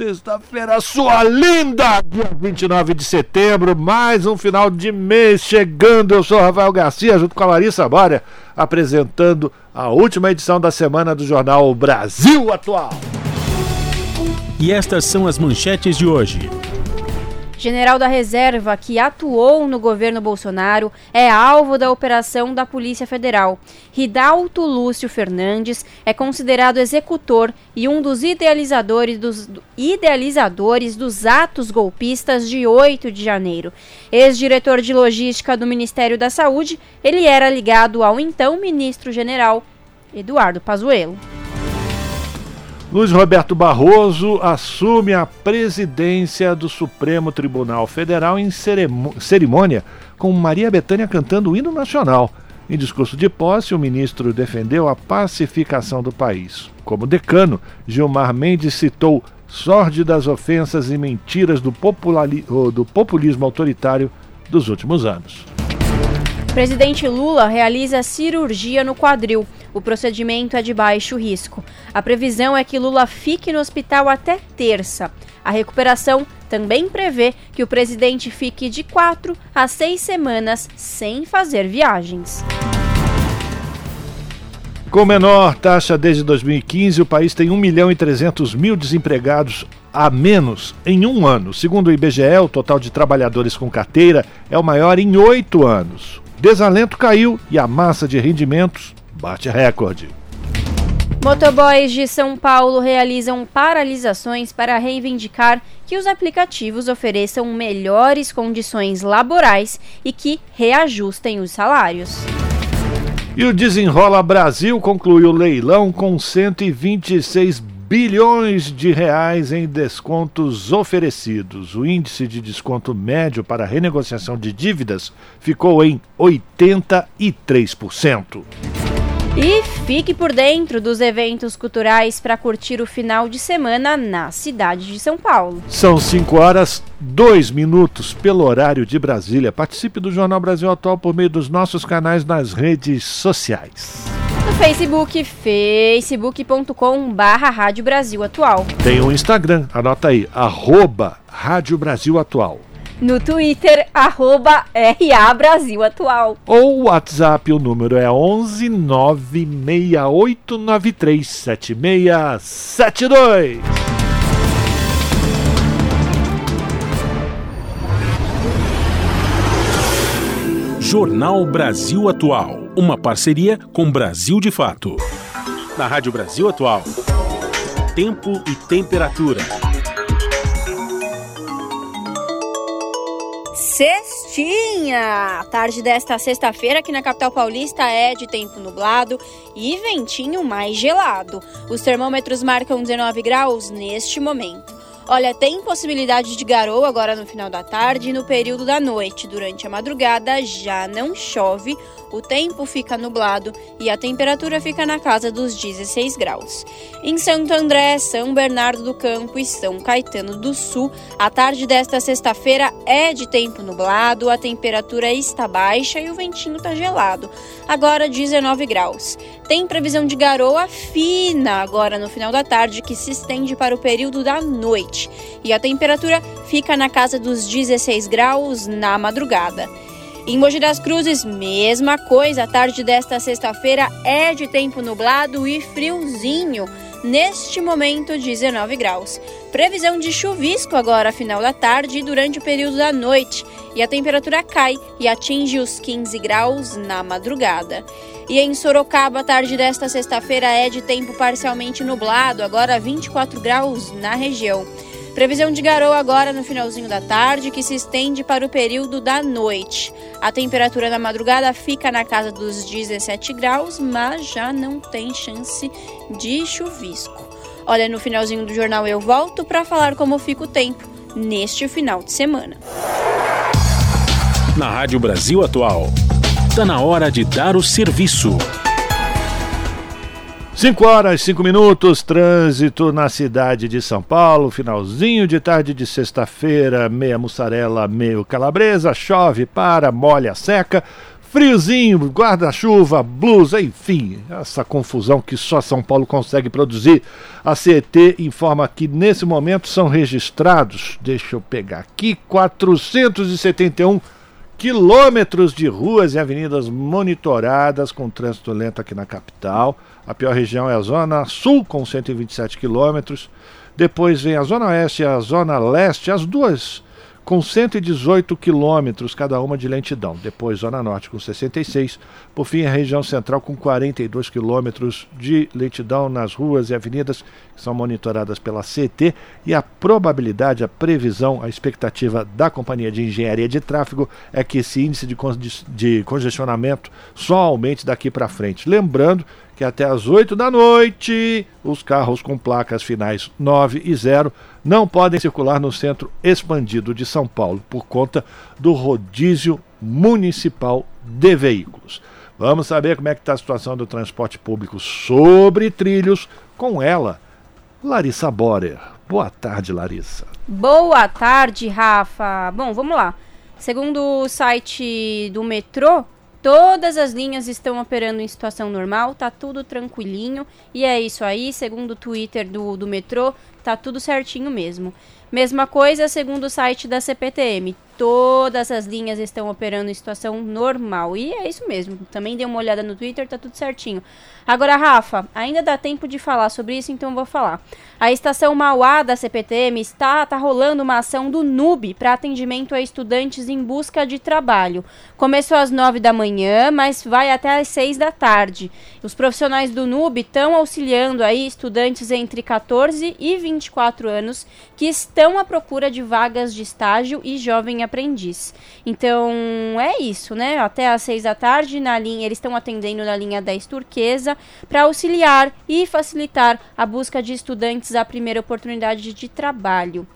Sexta-feira, sua linda! Dia 29 de setembro, mais um final de mês chegando. Eu sou Rafael Garcia, junto com a Larissa Bória, apresentando a última edição da semana do jornal Brasil Atual. E estas são as manchetes de hoje. General da Reserva, que atuou no governo Bolsonaro, é alvo da operação da Polícia Federal. Ridalto Lúcio Fernandes é considerado executor e um dos idealizadores dos, idealizadores dos atos golpistas de 8 de janeiro. Ex-diretor de logística do Ministério da Saúde, ele era ligado ao então ministro-general Eduardo Pazuello. Luiz Roberto Barroso assume a presidência do Supremo Tribunal Federal em cerimônia com Maria Bethânia cantando o hino nacional. Em discurso de posse, o ministro defendeu a pacificação do país. Como decano, Gilmar Mendes citou sórdidas ofensas e mentiras do, do populismo autoritário dos últimos anos. Presidente Lula realiza cirurgia no quadril. O procedimento é de baixo risco. A previsão é que Lula fique no hospital até terça. A recuperação também prevê que o presidente fique de quatro a seis semanas sem fazer viagens. Com menor taxa desde 2015, o país tem 1 milhão e 300 mil desempregados a menos em um ano. Segundo o IBGE, o total de trabalhadores com carteira é o maior em oito anos. Desalento caiu e a massa de rendimentos bate recorde. Motoboys de São Paulo realizam paralisações para reivindicar que os aplicativos ofereçam melhores condições laborais e que reajustem os salários. E o Desenrola Brasil concluiu o leilão com 126 bilhões de reais em descontos oferecidos. O índice de desconto médio para renegociação de dívidas ficou em 83%. E fique por dentro dos eventos culturais para curtir o final de semana na cidade de São Paulo. São 5 horas 2 minutos pelo horário de Brasília. Participe do Jornal Brasil Atual por meio dos nossos canais nas redes sociais. Facebook, facebook.com barra Rádio Brasil Atual. Tem o um Instagram, anota aí, arroba Rádio Brasil Atual no Twitter, arroba RA Brasil Atual. Ou o WhatsApp, o número é 11 968937672. Jornal Brasil Atual, uma parceria com Brasil de Fato. Na Rádio Brasil Atual, tempo e temperatura. Cestinha! A tarde desta sexta-feira aqui na capital paulista é de tempo nublado e ventinho mais gelado. Os termômetros marcam 19 graus neste momento. Olha, tem possibilidade de garoa agora no final da tarde e no período da noite. Durante a madrugada já não chove o tempo fica nublado e a temperatura fica na casa dos 16 graus. Em Santo André, São Bernardo do Campo e São Caetano do Sul, a tarde desta sexta-feira é de tempo nublado, a temperatura está baixa e o ventinho está gelado. Agora 19 graus. Tem previsão de garoa fina agora no final da tarde que se estende para o período da noite e a temperatura fica na casa dos 16 graus na madrugada. Em Mogi das Cruzes, mesma coisa. A tarde desta sexta-feira é de tempo nublado e friozinho. Neste momento, 19 graus. Previsão de chuvisco agora, final da tarde e durante o período da noite. E a temperatura cai e atinge os 15 graus na madrugada. E em Sorocaba, a tarde desta sexta-feira é de tempo parcialmente nublado, agora 24 graus na região. Previsão de garoa agora no finalzinho da tarde, que se estende para o período da noite. A temperatura na madrugada fica na casa dos 17 graus, mas já não tem chance de chuvisco. Olha, no finalzinho do jornal eu volto para falar como fica o tempo neste final de semana. Na Rádio Brasil Atual, está na hora de dar o serviço. 5 horas, 5 minutos, trânsito na cidade de São Paulo, finalzinho de tarde de sexta-feira, meia mussarela, meio calabresa, chove, para, molha, seca, friozinho, guarda-chuva, blusa, enfim, essa confusão que só São Paulo consegue produzir. A CET informa que nesse momento são registrados, deixa eu pegar aqui, 471 quilômetros de ruas e avenidas monitoradas com trânsito lento aqui na capital. A pior região é a Zona Sul, com 127 quilômetros. Depois vem a Zona Oeste e a Zona Leste, as duas com 118 quilômetros cada uma de lentidão. Depois Zona Norte com 66. Por fim, a região central com 42 quilômetros de lentidão nas ruas e avenidas que são monitoradas pela CT. E a probabilidade, a previsão, a expectativa da Companhia de Engenharia de Tráfego é que esse índice de, de congestionamento só aumente daqui para frente. Lembrando que até às 8 da noite os carros com placas finais 9 e 0 não podem circular no centro expandido de São Paulo por conta do rodízio municipal de veículos. Vamos saber como é que está a situação do transporte público sobre trilhos com ela, Larissa Borer. Boa tarde, Larissa. Boa tarde, Rafa. Bom, vamos lá. Segundo o site do metrô, Todas as linhas estão operando em situação normal, tá tudo tranquilinho. E é isso aí, segundo o Twitter do, do metrô, tá tudo certinho mesmo. Mesma coisa segundo o site da CPTM. Todas as linhas estão operando em situação normal. E é isso mesmo. Também dei uma olhada no Twitter, tá tudo certinho. Agora, Rafa, ainda dá tempo de falar sobre isso, então vou falar. A estação Mauá da CPTM está tá rolando uma ação do NUB para atendimento a estudantes em busca de trabalho. Começou às 9 da manhã, mas vai até às 6 da tarde. Os profissionais do NUB estão auxiliando aí estudantes entre 14 e 24 anos que estão à procura de vagas de estágio e jovem aprendiz. Então, é isso, né? Até às 6 da tarde na linha, eles estão atendendo na linha 10 turquesa para auxiliar e facilitar a busca de estudantes a primeira oportunidade de trabalho.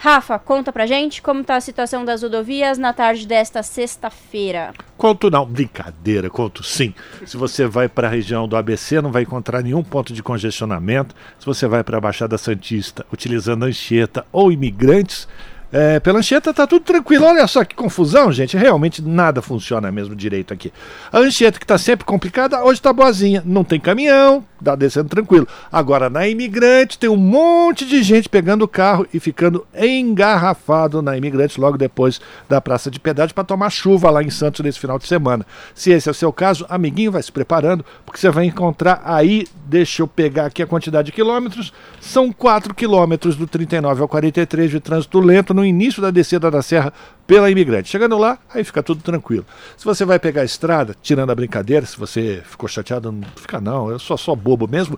Rafa, conta pra gente como tá a situação das rodovias na tarde desta sexta-feira. Conto não, brincadeira, conto sim. Se você vai para a região do ABC, não vai encontrar nenhum ponto de congestionamento. Se você vai para a Baixada Santista, utilizando Anchieta ou imigrantes, é, pela Anchieta tá tudo tranquilo. Olha só que confusão, gente. Realmente nada funciona mesmo direito aqui. A Anchieta, que tá sempre complicada, hoje tá boazinha. Não tem caminhão, tá descendo tranquilo. Agora, na Imigrante, tem um monte de gente pegando o carro e ficando engarrafado na Imigrante logo depois da Praça de Piedade para tomar chuva lá em Santos nesse final de semana. Se esse é o seu caso, amiguinho, vai se preparando, porque você vai encontrar aí, deixa eu pegar aqui a quantidade de quilômetros, são 4 quilômetros do 39 ao 43 de trânsito lento no início da descida da serra pela imigrante. Chegando lá, aí fica tudo tranquilo. Se você vai pegar a estrada, tirando a brincadeira, se você ficou chateado, não fica não, eu sou só bobo mesmo.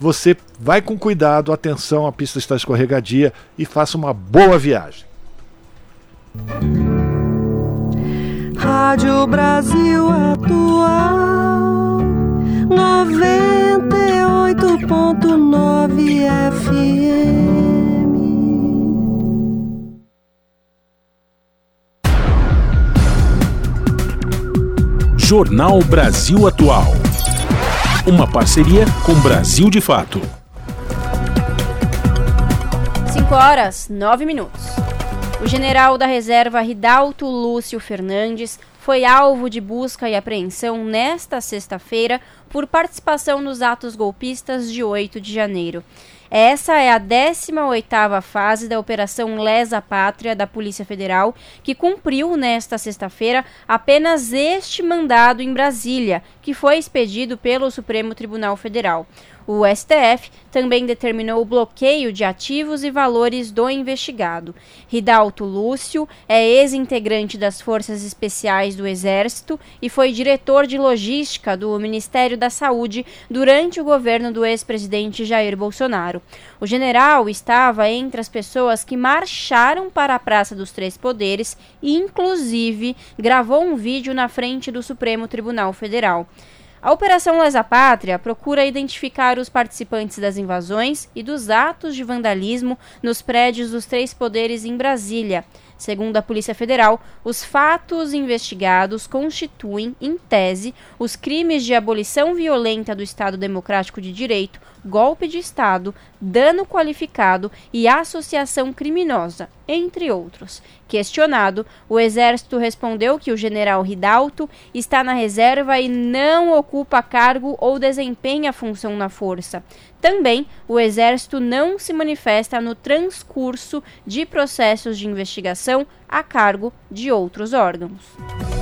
Você vai com cuidado, atenção, a pista está escorregadia e faça uma boa viagem. Rádio Brasil Atual 98.9 FM Jornal Brasil Atual. Uma parceria com Brasil de Fato. 5 horas, 9 minutos. O general da reserva Ridalto Lúcio Fernandes foi alvo de busca e apreensão nesta sexta-feira por participação nos atos golpistas de 8 de janeiro. Essa é a 18ª fase da Operação Lesa Pátria da Polícia Federal, que cumpriu nesta sexta-feira apenas este mandado em Brasília, que foi expedido pelo Supremo Tribunal Federal. O STF também determinou o bloqueio de ativos e valores do investigado. Ridalto Lúcio é ex-integrante das Forças Especiais do Exército e foi diretor de logística do Ministério da Saúde durante o governo do ex-presidente Jair Bolsonaro. O general estava entre as pessoas que marcharam para a Praça dos Três Poderes e, inclusive, gravou um vídeo na frente do Supremo Tribunal Federal. A Operação Lesa Pátria procura identificar os participantes das invasões e dos atos de vandalismo nos prédios dos três poderes em Brasília. Segundo a Polícia Federal, os fatos investigados constituem, em tese, os crimes de abolição violenta do Estado Democrático de Direito, golpe de Estado, dano qualificado e associação criminosa, entre outros. Questionado, o Exército respondeu que o general Ridalto está na reserva e não ocupa cargo ou desempenha função na força. Também, o Exército não se manifesta no transcurso de processos de investigação a cargo de outros órgãos.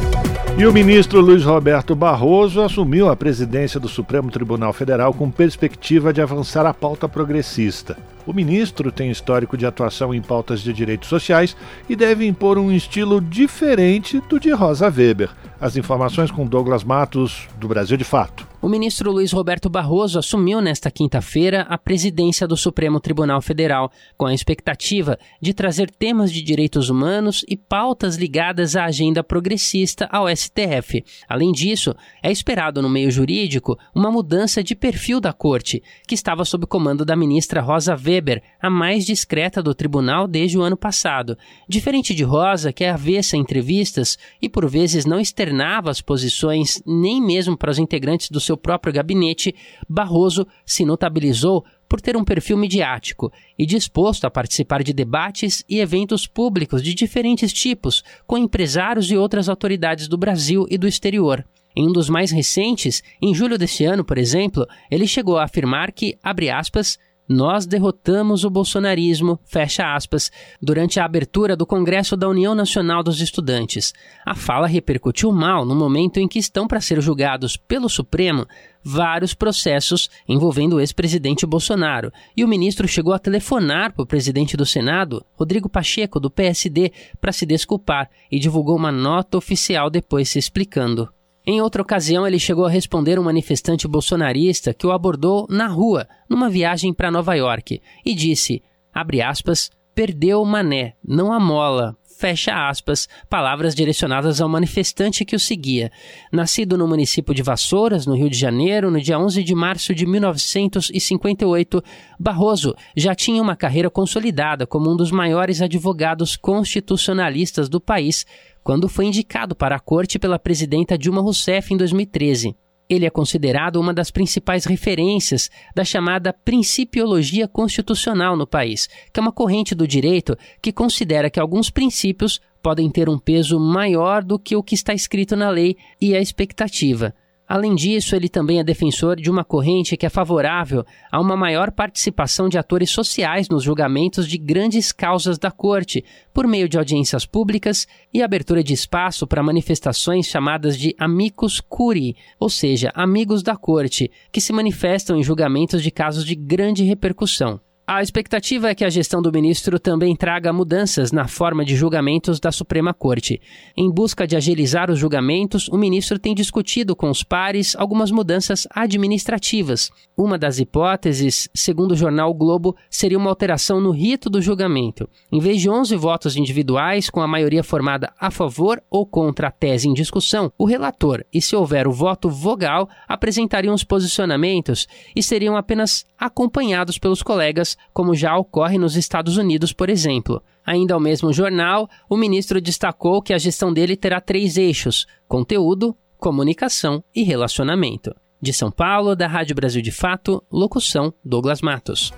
E o ministro Luiz Roberto Barroso assumiu a presidência do Supremo Tribunal Federal com perspectiva de avançar a pauta progressista. O ministro tem histórico de atuação em pautas de direitos sociais e deve impor um estilo diferente do de Rosa Weber. As informações com Douglas Matos, do Brasil de Fato. O ministro Luiz Roberto Barroso assumiu nesta quinta-feira a presidência do Supremo Tribunal Federal, com a expectativa de trazer temas de direitos humanos e pautas ligadas à agenda progressista ao STF. Além disso, é esperado no meio jurídico uma mudança de perfil da corte, que estava sob comando da ministra Rosa Weber, a mais discreta do tribunal desde o ano passado. Diferente de Rosa, que é avessa em entrevistas e por vezes não externava as posições nem mesmo para os integrantes do seu próprio gabinete, Barroso se notabilizou por ter um perfil midiático e disposto a participar de debates e eventos públicos de diferentes tipos com empresários e outras autoridades do Brasil e do exterior. Em um dos mais recentes, em julho deste ano, por exemplo, ele chegou a afirmar que, abre aspas, nós derrotamos o bolsonarismo, fecha aspas, durante a abertura do Congresso da União Nacional dos Estudantes. A fala repercutiu mal no momento em que estão para ser julgados pelo Supremo vários processos envolvendo o ex-presidente Bolsonaro, e o ministro chegou a telefonar para o presidente do Senado, Rodrigo Pacheco, do PSD, para se desculpar e divulgou uma nota oficial depois se explicando. Em outra ocasião, ele chegou a responder um manifestante bolsonarista que o abordou na rua, numa viagem para Nova York, e disse, abre aspas, perdeu o mané, não a mola, fecha aspas, palavras direcionadas ao manifestante que o seguia. Nascido no município de Vassouras, no Rio de Janeiro, no dia 11 de março de 1958, Barroso já tinha uma carreira consolidada como um dos maiores advogados constitucionalistas do país, quando foi indicado para a corte pela presidenta Dilma Rousseff em 2013. Ele é considerado uma das principais referências da chamada principiologia constitucional no país, que é uma corrente do direito que considera que alguns princípios podem ter um peso maior do que o que está escrito na lei e a expectativa. Além disso, ele também é defensor de uma corrente que é favorável a uma maior participação de atores sociais nos julgamentos de grandes causas da Corte, por meio de audiências públicas e abertura de espaço para manifestações chamadas de amicus curiae, ou seja, amigos da Corte, que se manifestam em julgamentos de casos de grande repercussão. A expectativa é que a gestão do ministro também traga mudanças na forma de julgamentos da Suprema Corte. Em busca de agilizar os julgamentos, o ministro tem discutido com os pares algumas mudanças administrativas. Uma das hipóteses, segundo o jornal o Globo, seria uma alteração no rito do julgamento. Em vez de 11 votos individuais, com a maioria formada a favor ou contra a tese em discussão, o relator, e se houver o voto vogal, apresentariam os posicionamentos e seriam apenas acompanhados pelos colegas como já ocorre nos Estados Unidos, por exemplo. Ainda ao mesmo jornal, o ministro destacou que a gestão dele terá três eixos: conteúdo, comunicação e relacionamento. De São Paulo, da Rádio Brasil de Fato, locução Douglas Matos.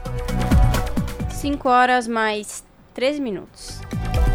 5 horas mais 13 minutos.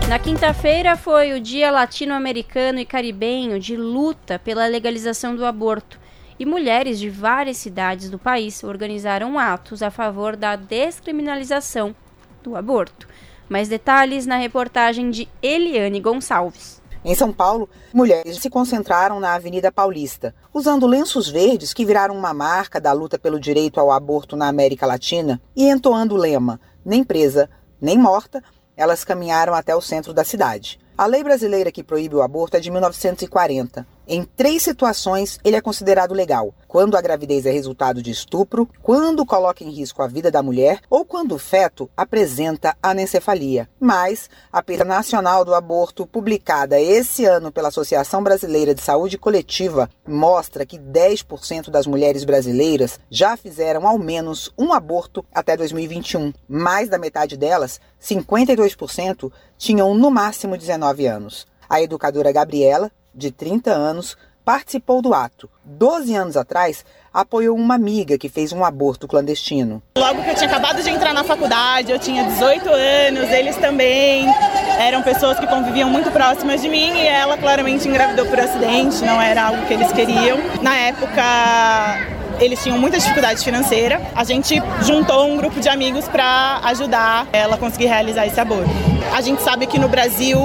Na quinta-feira foi o Dia Latino-Americano e Caribenho de luta pela legalização do aborto e mulheres de várias cidades do país organizaram atos a favor da descriminalização do aborto. Mais detalhes na reportagem de Eliane Gonçalves. Em São Paulo, mulheres se concentraram na Avenida Paulista, usando lenços verdes que viraram uma marca da luta pelo direito ao aborto na América Latina e entoando o lema: nem presa, nem morta, elas caminharam até o centro da cidade. A lei brasileira que proíbe o aborto é de 1940. Em três situações, ele é considerado legal: quando a gravidez é resultado de estupro, quando coloca em risco a vida da mulher ou quando o feto apresenta anencefalia. Mas a Pena Nacional do Aborto, publicada esse ano pela Associação Brasileira de Saúde Coletiva, mostra que 10% das mulheres brasileiras já fizeram ao menos um aborto até 2021. Mais da metade delas, 52%, tinham no máximo 19 anos. A educadora Gabriela de 30 anos, participou do ato. Doze anos atrás, apoiou uma amiga que fez um aborto clandestino. Logo que eu tinha acabado de entrar na faculdade, eu tinha 18 anos, eles também eram pessoas que conviviam muito próximas de mim e ela claramente engravidou por acidente, não era algo que eles queriam. Na época, eles tinham muita dificuldade financeira. A gente juntou um grupo de amigos para ajudar ela a conseguir realizar esse aborto. A gente sabe que no Brasil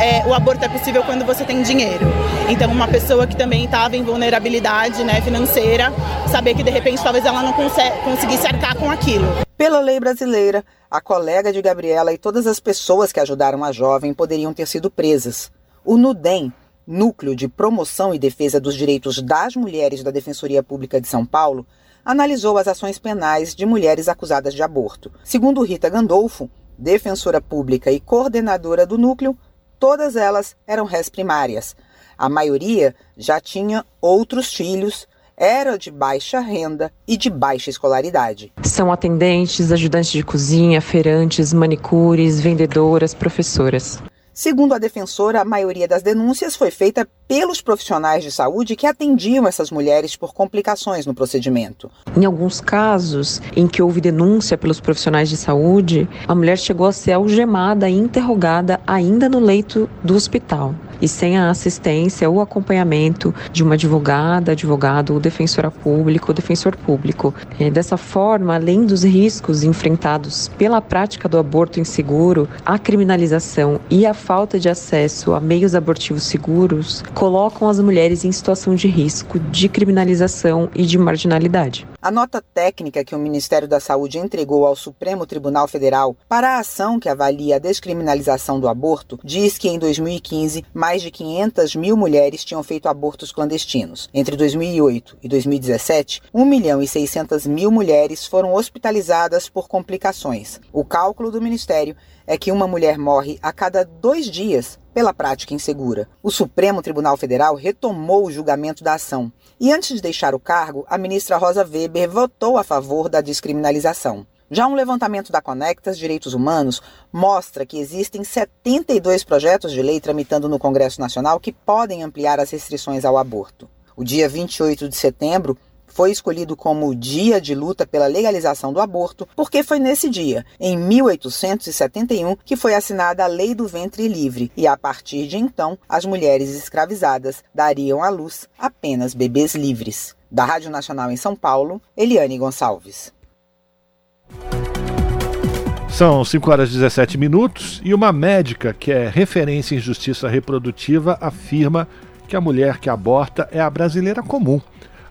é, o aborto é possível quando você tem dinheiro. Então, uma pessoa que também estava em vulnerabilidade né, financeira, saber que de repente talvez ela não conseguisse arcar com aquilo. Pela lei brasileira, a colega de Gabriela e todas as pessoas que ajudaram a jovem poderiam ter sido presas. O NUDEM, Núcleo de Promoção e Defesa dos Direitos das Mulheres da Defensoria Pública de São Paulo, analisou as ações penais de mulheres acusadas de aborto. Segundo Rita Gandolfo, defensora pública e coordenadora do núcleo, todas elas eram réis primárias. A maioria já tinha outros filhos, era de baixa renda e de baixa escolaridade. São atendentes, ajudantes de cozinha, feirantes, manicures, vendedoras, professoras. Segundo a defensora, a maioria das denúncias foi feita pelos profissionais de saúde que atendiam essas mulheres por complicações no procedimento. Em alguns casos em que houve denúncia pelos profissionais de saúde, a mulher chegou a ser algemada e interrogada ainda no leito do hospital e sem a assistência ou acompanhamento de uma advogada, advogado, ou defensora pública ou defensor público. É, dessa forma, além dos riscos enfrentados pela prática do aborto inseguro, a criminalização e a falta de acesso a meios abortivos seguros colocam as mulheres em situação de risco de criminalização e de marginalidade. A nota técnica que o Ministério da Saúde entregou ao Supremo Tribunal Federal para a ação que avalia a descriminalização do aborto diz que em 2015 mais de 500 mil mulheres tinham feito abortos clandestinos. Entre 2008 e 2017, 1 milhão e 600 mil mulheres foram hospitalizadas por complicações. O cálculo do Ministério é que uma mulher morre a cada dois dias pela prática insegura. O Supremo Tribunal Federal retomou o julgamento da ação e, antes de deixar o cargo, a ministra Rosa Weber votou a favor da descriminalização. Já um levantamento da Conectas Direitos Humanos mostra que existem 72 projetos de lei tramitando no Congresso Nacional que podem ampliar as restrições ao aborto. O dia 28 de setembro foi escolhido como Dia de Luta pela Legalização do Aborto, porque foi nesse dia, em 1871, que foi assinada a Lei do Ventre Livre, e a partir de então, as mulheres escravizadas dariam à luz apenas bebês livres. Da Rádio Nacional em São Paulo, Eliane Gonçalves. São 5 horas e 17 minutos e uma médica que é referência em justiça reprodutiva afirma que a mulher que aborta é a brasileira comum.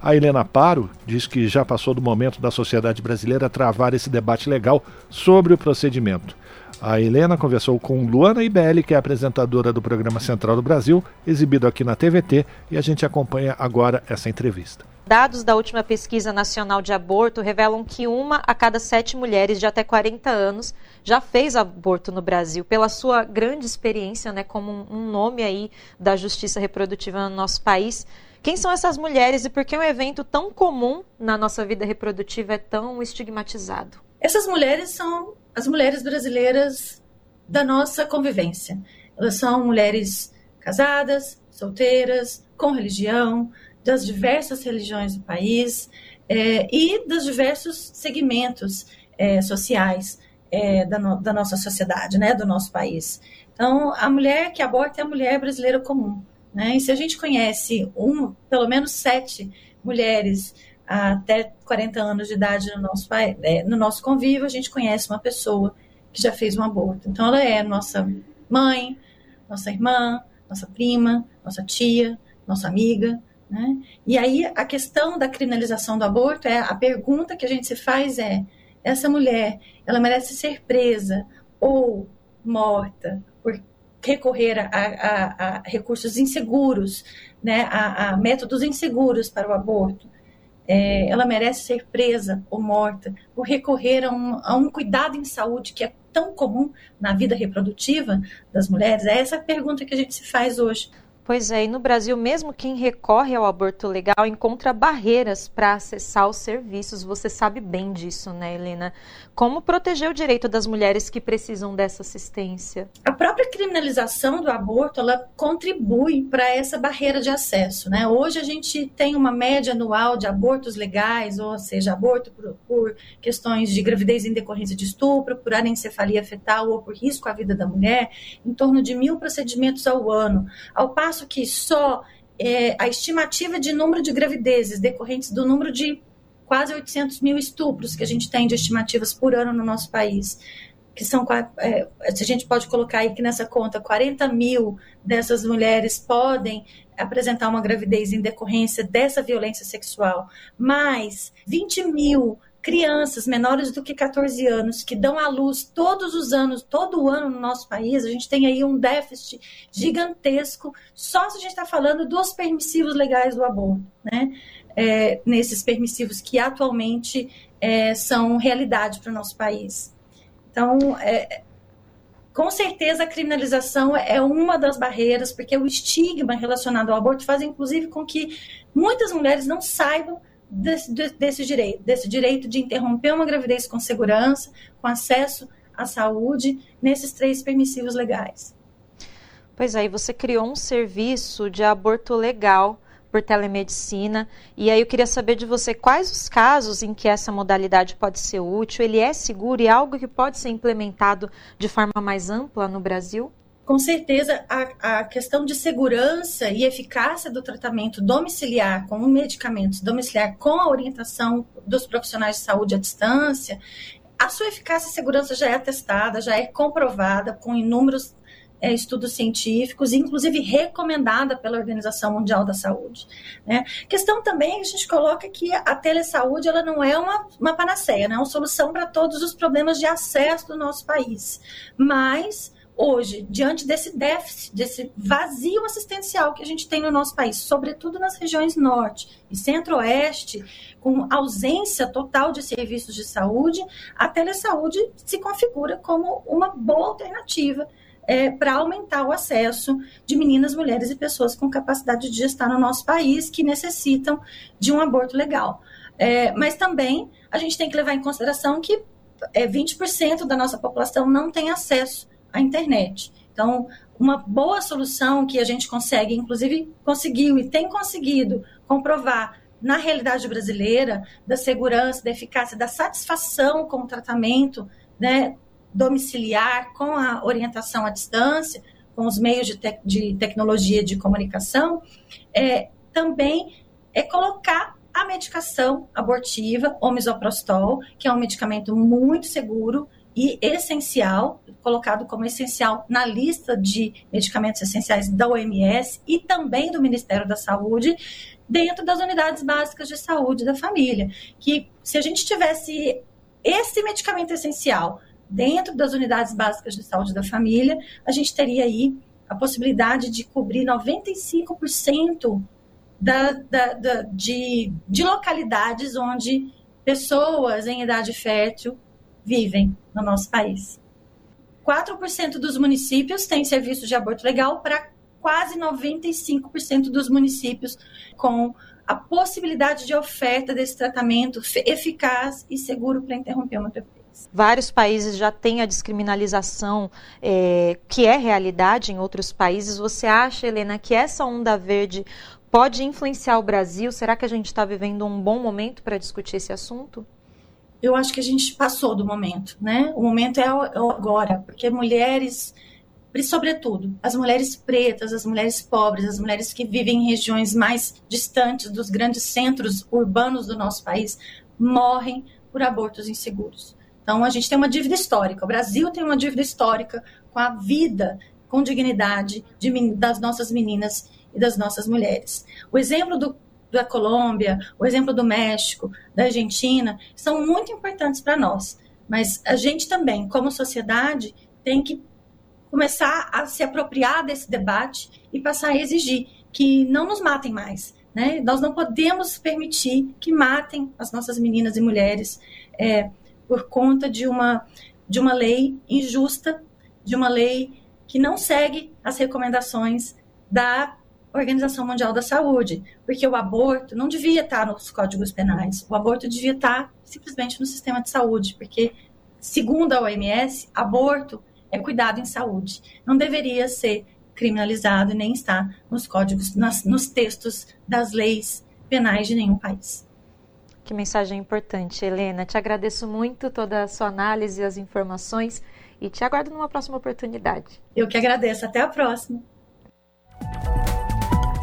A Helena Paro diz que já passou do momento da sociedade brasileira travar esse debate legal sobre o procedimento. A Helena conversou com Luana Ibelli, que é apresentadora do programa Central do Brasil, exibido aqui na TVT, e a gente acompanha agora essa entrevista. Dados da última pesquisa nacional de aborto revelam que uma a cada sete mulheres de até 40 anos já fez aborto no Brasil. Pela sua grande experiência, né, como um nome aí da justiça reprodutiva no nosso país, quem são essas mulheres e por que um evento tão comum na nossa vida reprodutiva é tão estigmatizado? Essas mulheres são as mulheres brasileiras da nossa convivência. Elas são mulheres casadas, solteiras, com religião, das diversas religiões do país é, e dos diversos segmentos é, sociais é, da, no, da, nossa sociedade, né, do nosso país. Então, a mulher que aborta é a mulher brasileira comum. Né? E se a gente conhece um, pelo menos sete mulheres até 40 anos de idade no nosso, é, no nosso convívio, a gente conhece uma pessoa que já fez um aborto. Então, ela é nossa mãe, nossa irmã, nossa prima, nossa tia, nossa amiga. Né? E aí, a questão da criminalização do aborto, é a pergunta que a gente se faz é: essa mulher, ela merece ser presa ou morta por recorrer a, a, a recursos inseguros, né, a, a, métodos inseguros para o aborto. É, ela merece ser presa ou morta por recorrer a um, a um cuidado em saúde que é tão comum na vida reprodutiva das mulheres? É essa a pergunta que a gente se faz hoje. Pois é, e no Brasil, mesmo quem recorre ao aborto legal encontra barreiras para acessar os serviços. Você sabe bem disso, né, Helena? Como proteger o direito das mulheres que precisam dessa assistência? A própria criminalização do aborto, ela contribui para essa barreira de acesso, né? Hoje a gente tem uma média anual de abortos legais, ou seja, aborto por, por questões de gravidez em decorrência de estupro, por anencefalia fetal ou por risco à vida da mulher, em torno de mil procedimentos ao ano. Ao passo passo que só é, a estimativa de número de gravidezes decorrentes do número de quase 800 mil estupros que a gente tem de estimativas por ano no nosso país, que são, é, a gente pode colocar aí que nessa conta 40 mil dessas mulheres podem apresentar uma gravidez em decorrência dessa violência sexual, mais 20 mil crianças menores do que 14 anos que dão à luz todos os anos, todo ano no nosso país, a gente tem aí um déficit gigantesco, só se a gente está falando dos permissivos legais do aborto, né? É, nesses permissivos que atualmente é, são realidade para o nosso país. Então, é, com certeza a criminalização é uma das barreiras, porque o estigma relacionado ao aborto faz, inclusive, com que muitas mulheres não saibam desse, desse direito, desse direito de interromper uma gravidez com segurança, com acesso à saúde, nesses três permissivos legais. Pois aí, é, você criou um serviço de aborto legal por telemedicina. E aí eu queria saber de você quais os casos em que essa modalidade pode ser útil, ele é seguro e é algo que pode ser implementado de forma mais ampla no Brasil? Com certeza a, a, questão de segurança e eficácia do tratamento domiciliar com medicamentos domiciliar com a orientação dos profissionais de saúde à distância, a sua eficácia e segurança já é atestada, já é comprovada com inúmeros é, estudos científicos, inclusive recomendada pela Organização Mundial da Saúde. Né? Questão também a gente coloca que a telesaúde ela não é uma, uma panaceia, não é uma solução para todos os problemas de acesso do nosso país, mas hoje, diante desse déficit, desse vazio assistencial que a gente tem no nosso país, sobretudo nas regiões norte e centro-oeste, com ausência total de serviços de saúde, a telesaúde se configura como uma boa alternativa é, para aumentar o acesso de meninas, mulheres e pessoas com capacidade de gestar no nosso país que necessitam de um aborto legal. É, mas também a gente tem que levar em consideração que é, 20% da nossa população não tem acesso a internet. Então, uma boa solução que a gente consegue, inclusive conseguiu e tem conseguido comprovar na realidade brasileira, da segurança, da eficácia, da satisfação com o tratamento né, domiciliar, com a orientação à distância, com os meios de, te de tecnologia de comunicação, é, também é colocar a medicação abortiva, o misoprostol, que é um medicamento muito seguro, e essencial, colocado como essencial na lista de medicamentos essenciais da OMS e também do Ministério da Saúde, dentro das unidades básicas de saúde da família. Que se a gente tivesse esse medicamento essencial dentro das unidades básicas de saúde da família, a gente teria aí a possibilidade de cobrir 95% da, da, da, de, de localidades onde pessoas em idade fértil vivem no nosso país. 4% dos municípios têm serviço de aborto legal para quase 95% dos municípios com a possibilidade de oferta desse tratamento eficaz e seguro para interromper uma gravidez. Vários países já têm a descriminalização, é, que é realidade em outros países. Você acha, Helena, que essa onda verde pode influenciar o Brasil? Será que a gente está vivendo um bom momento para discutir esse assunto? Eu acho que a gente passou do momento, né? O momento é, é agora, porque mulheres, sobretudo, as mulheres pretas, as mulheres pobres, as mulheres que vivem em regiões mais distantes dos grandes centros urbanos do nosso país, morrem por abortos inseguros. Então, a gente tem uma dívida histórica. O Brasil tem uma dívida histórica com a vida com dignidade de, das nossas meninas e das nossas mulheres. O exemplo do da Colômbia, o exemplo do México, da Argentina, são muito importantes para nós. Mas a gente também, como sociedade, tem que começar a se apropriar desse debate e passar a exigir que não nos matem mais. Né? Nós não podemos permitir que matem as nossas meninas e mulheres é, por conta de uma, de uma lei injusta, de uma lei que não segue as recomendações da Organização Mundial da Saúde, porque o aborto não devia estar nos códigos penais, o aborto devia estar simplesmente no sistema de saúde, porque, segundo a OMS, aborto é cuidado em saúde, não deveria ser criminalizado e nem estar nos códigos, nas, nos textos das leis penais de nenhum país. Que mensagem importante, Helena. Te agradeço muito toda a sua análise e as informações e te aguardo numa próxima oportunidade. Eu que agradeço. Até a próxima.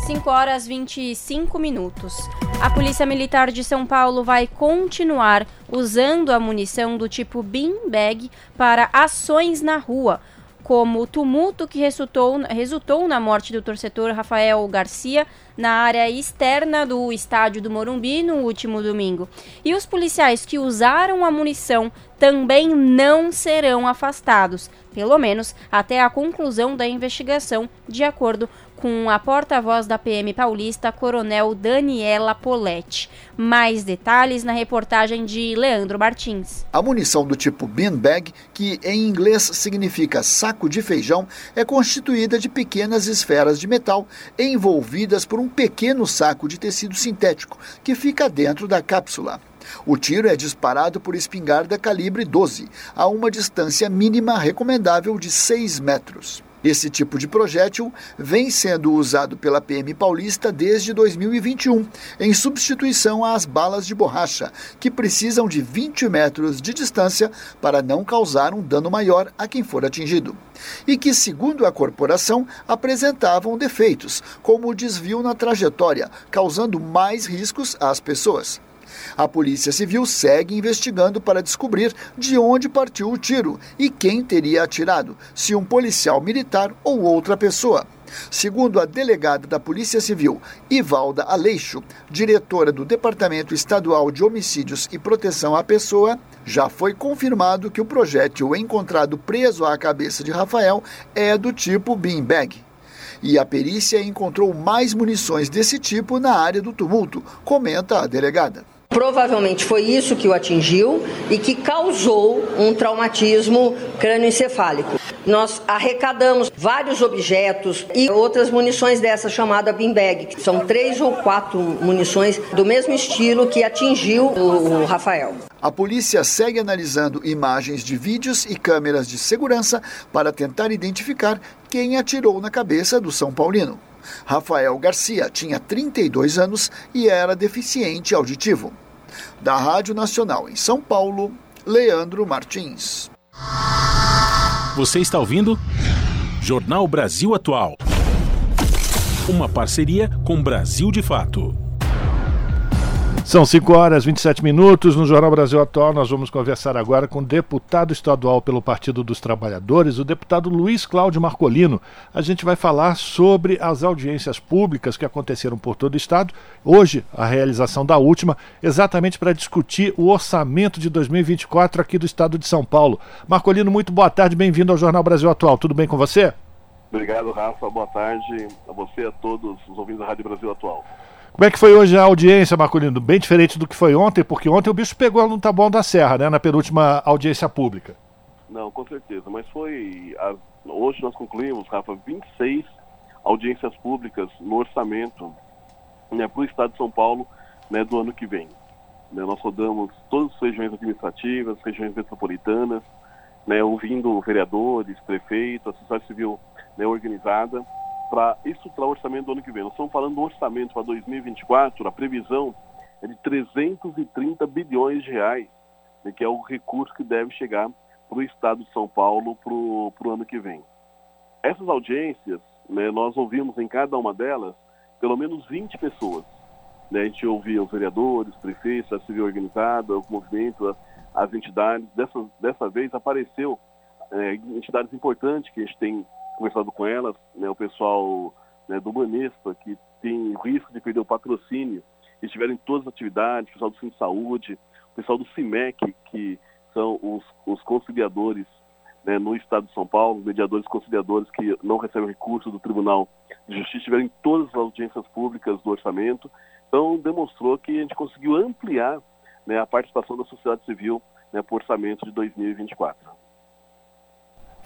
5 horas 25 minutos. A Polícia Militar de São Paulo vai continuar usando a munição do tipo beanbag para ações na rua, como o tumulto que resultou, resultou na morte do torcedor Rafael Garcia na área externa do estádio do Morumbi no último domingo. E os policiais que usaram a munição também não serão afastados, pelo menos até a conclusão da investigação, de acordo com a porta-voz da PM paulista, Coronel Daniela Poletti. Mais detalhes na reportagem de Leandro Martins. A munição do tipo beanbag, que em inglês significa saco de feijão, é constituída de pequenas esferas de metal envolvidas por um pequeno saco de tecido sintético que fica dentro da cápsula. O tiro é disparado por espingarda calibre 12, a uma distância mínima recomendável de 6 metros. Esse tipo de projétil vem sendo usado pela PM paulista desde 2021, em substituição às balas de borracha, que precisam de 20 metros de distância para não causar um dano maior a quem for atingido. E que, segundo a corporação, apresentavam defeitos, como o desvio na trajetória, causando mais riscos às pessoas. A Polícia Civil segue investigando para descobrir de onde partiu o tiro e quem teria atirado, se um policial militar ou outra pessoa. Segundo a delegada da Polícia Civil, Ivalda Aleixo, diretora do Departamento Estadual de Homicídios e Proteção à Pessoa, já foi confirmado que o projétil encontrado preso à cabeça de Rafael é do tipo beanbag. E a perícia encontrou mais munições desse tipo na área do tumulto, comenta a delegada. Provavelmente foi isso que o atingiu e que causou um traumatismo crânioencefálico. Nós arrecadamos vários objetos e outras munições dessa chamada beanbag. São três ou quatro munições do mesmo estilo que atingiu o Rafael. A polícia segue analisando imagens de vídeos e câmeras de segurança para tentar identificar quem atirou na cabeça do São Paulino. Rafael Garcia tinha 32 anos e era deficiente auditivo. Da Rádio Nacional em São Paulo, Leandro Martins. Você está ouvindo? Jornal Brasil Atual. Uma parceria com Brasil de Fato. São 5 horas e 27 minutos. No Jornal Brasil Atual, nós vamos conversar agora com o deputado estadual pelo Partido dos Trabalhadores, o deputado Luiz Cláudio Marcolino. A gente vai falar sobre as audiências públicas que aconteceram por todo o estado. Hoje, a realização da última, exatamente para discutir o orçamento de 2024 aqui do estado de São Paulo. Marcolino, muito boa tarde, bem-vindo ao Jornal Brasil Atual. Tudo bem com você? Obrigado, Rafa. Boa tarde a você e a todos os ouvintes da Rádio Brasil Atual. Como é que foi hoje a audiência, Marcolino? Bem diferente do que foi ontem, porque ontem o bicho pegou no Taboão da Serra, né? Na penúltima audiência pública. Não, com certeza. Mas foi. A... Hoje nós concluímos, Rafa, 26 audiências públicas no orçamento né, para o Estado de São Paulo né, do ano que vem. Né, nós rodamos todas as regiões administrativas, regiões metropolitanas, né, ouvindo vereadores, prefeitos, a sociedade civil né, organizada para estruturar o orçamento do ano que vem. Nós estamos falando do orçamento para 2024, a previsão é de 330 bilhões de reais, né, que é o recurso que deve chegar para o Estado de São Paulo para o ano que vem. Essas audiências, né, nós ouvimos em cada uma delas pelo menos 20 pessoas. Né, a gente ouvia os vereadores, prefeitos, a civil organizada, o movimento, as entidades. Dessa, dessa vez apareceu é, entidades importantes que a gente tem conversado com elas, né, o pessoal né, do Banespa, que tem risco de perder o patrocínio, estiverem em todas as atividades, o pessoal do Centro de Saúde, o pessoal do CIMEC, que são os, os conciliadores né, no Estado de São Paulo, mediadores conciliadores que não recebem recurso do Tribunal de Justiça tiveram em todas as audiências públicas do orçamento. Então, demonstrou que a gente conseguiu ampliar né, a participação da sociedade civil né, para o orçamento de 2024.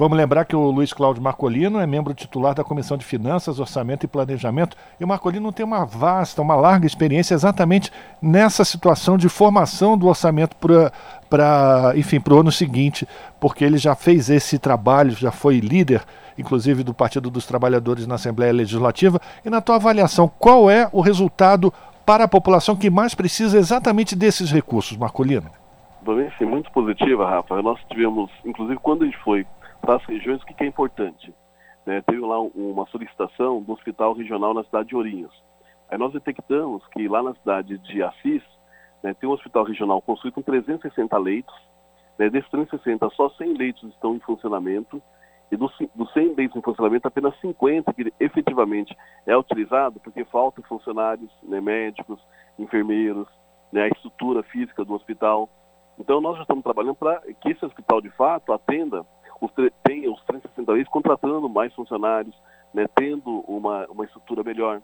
Vamos lembrar que o Luiz Cláudio Marcolino é membro titular da Comissão de Finanças, Orçamento e Planejamento. E o Marcolino tem uma vasta, uma larga experiência exatamente nessa situação de formação do orçamento para, enfim, para o ano seguinte, porque ele já fez esse trabalho, já foi líder, inclusive, do Partido dos Trabalhadores na Assembleia Legislativa. E na tua avaliação, qual é o resultado para a população que mais precisa exatamente desses recursos, Marcolino? Bem, sim, muito positiva, Rafa. Nós tivemos, inclusive, quando a gente foi para as regiões, o que, é importante? Né, teve lá uma solicitação do Hospital Regional na cidade de Ourinhos. Aí nós detectamos que lá na cidade de Assis, né, tem um hospital regional construído com 360 leitos. Né, desses 360, só 100 leitos estão em funcionamento. E dos, dos 100 leitos em funcionamento, apenas 50 que efetivamente é utilizado, porque faltam funcionários, né, médicos, enfermeiros, né, a estrutura física do hospital. Então nós já estamos trabalhando para que esse hospital de fato atenda os, os 360 leis contratando mais funcionários, né, tendo uma, uma estrutura melhor.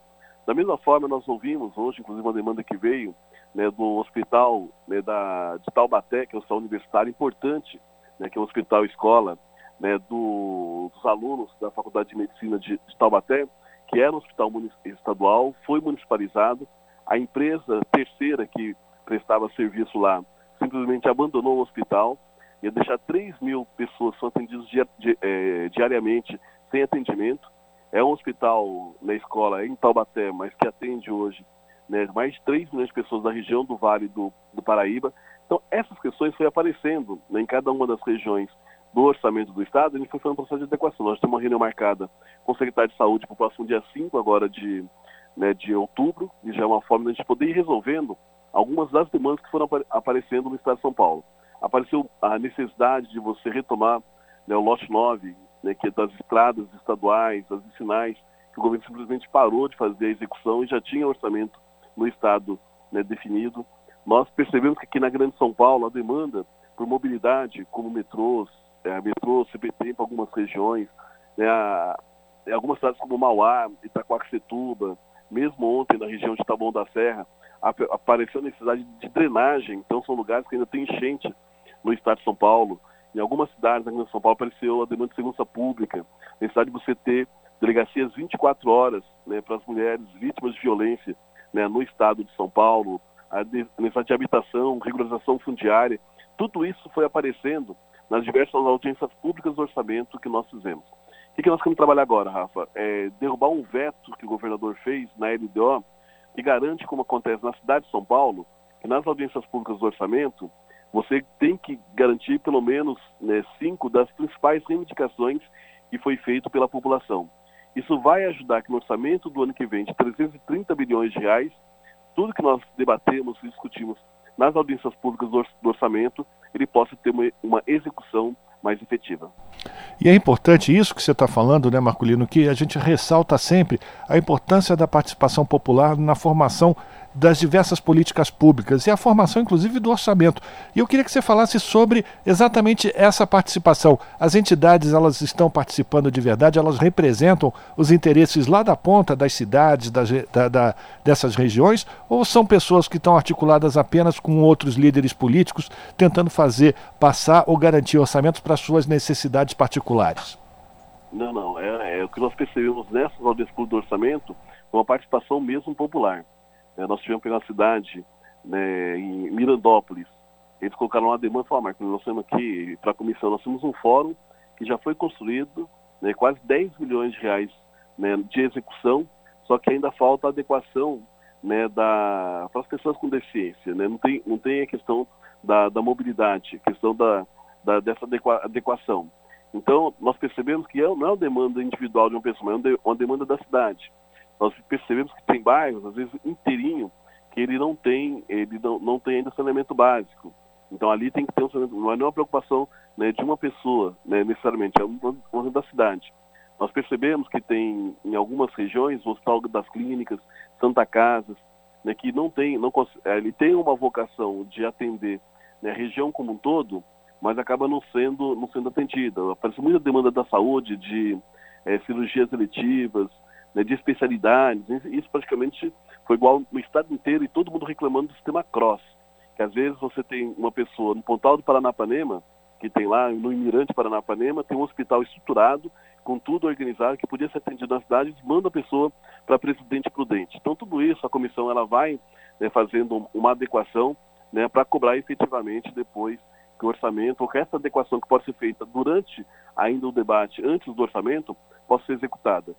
Da mesma forma, nós ouvimos hoje, inclusive, uma demanda que veio né, do hospital né, da, de Taubaté, que é um hospital universitário importante, né, que é um hospital escola né, do, dos alunos da Faculdade de Medicina de, de Taubaté, que era um hospital estadual, foi municipalizado. A empresa terceira que prestava serviço lá simplesmente abandonou o hospital ia deixar 3 mil pessoas são atendidas é, diariamente sem atendimento. É um hospital na escola em Taubaté, mas que atende hoje né, mais de 3 milhões de pessoas da região do Vale do, do Paraíba. Então, essas questões foram aparecendo né, em cada uma das regiões do orçamento do Estado, a gente foi fazendo um processo de adequação. Nós temos uma reunião marcada com o secretário de Saúde para o próximo dia 5 agora de, né, de outubro, e já é uma forma de a gente poder ir resolvendo algumas das demandas que foram aparecendo no Estado de São Paulo apareceu a necessidade de você retomar né, o lote 9, né, que é das estradas estaduais, das vicinais, que o governo simplesmente parou de fazer a execução e já tinha orçamento no Estado né, definido. Nós percebemos que aqui na Grande São Paulo a demanda por mobilidade, como metrôs, é, metrô, CPT para algumas regiões, né, a, algumas cidades como Mauá, Itacoaxetuba, mesmo ontem na região de Taboão da Serra, apareceu a necessidade de drenagem, então são lugares que ainda tem enchente no estado de São Paulo. Em algumas cidades aqui de São Paulo apareceu a demanda de segurança pública, a necessidade de você ter delegacias 24 horas né, para as mulheres vítimas de violência né, no estado de São Paulo, a necessidade de habitação, regularização fundiária, tudo isso foi aparecendo nas diversas audiências públicas do orçamento que nós fizemos. O que nós queremos trabalhar agora, Rafa? É derrubar um veto que o governador fez na LDO, que garante, como acontece na cidade de São Paulo, que nas audiências públicas do orçamento, você tem que garantir pelo menos né, cinco das principais reivindicações que foi feito pela população. Isso vai ajudar que no orçamento do ano que vem, de 330 bilhões de reais, tudo que nós debatemos e discutimos nas audiências públicas do orçamento, ele possa ter uma, execução mais efetiva. E é importante isso que você está falando, né, Marculino, que a gente ressalta sempre a importância da participação popular na formação das diversas políticas públicas e a formação, inclusive, do orçamento. E eu queria que você falasse sobre exatamente essa participação. As entidades elas estão participando de verdade, elas representam os interesses lá da ponta das cidades, das, da, da, dessas regiões, ou são pessoas que estão articuladas apenas com outros líderes políticos, tentando fazer passar ou garantir orçamentos para suas necessidades particulares? Não, não. É, é o que nós percebemos nessas audiências do orçamento, uma participação mesmo popular. É, nós tivemos uma cidade né, em Mirandópolis. Eles colocaram uma demanda e falaram, Marcos, nós temos aqui, para a comissão, nós temos um fórum que já foi construído, né, quase 10 milhões de reais né, de execução, só que ainda falta adequação né, da, para as pessoas com deficiência. Né? Não, tem, não tem a questão da, da mobilidade, a questão da, da, dessa adequação. Então, nós percebemos que não é uma demanda individual de uma pessoa, mas é uma demanda da cidade nós percebemos que tem bairros, às vezes inteirinho, que ele não tem, ele não, não tem ainda saneamento básico. Então ali tem que ter um saneamento, não é uma preocupação né, de uma pessoa, né, necessariamente, é uma, da cidade. Nós percebemos que tem em algumas regiões, o Hospital das Clínicas, Santa Casas, né, que não tem, não, ele tem uma vocação de atender né, a região como um todo, mas acaba não sendo, não sendo atendida. Aparece muita demanda da saúde, de é, cirurgias eletivas, né, de especialidades. Isso praticamente foi igual no estado inteiro e todo mundo reclamando do sistema cross. Que às vezes você tem uma pessoa no Pontal do Paranapanema, que tem lá no Imirante Paranapanema, tem um hospital estruturado, com tudo organizado, que podia ser atendido na cidade, manda a pessoa para Presidente Prudente. Então tudo isso a comissão ela vai né, fazendo uma adequação né, para cobrar efetivamente depois que o orçamento, ou que essa adequação que pode ser feita durante ainda o debate, antes do orçamento, possa ser executada.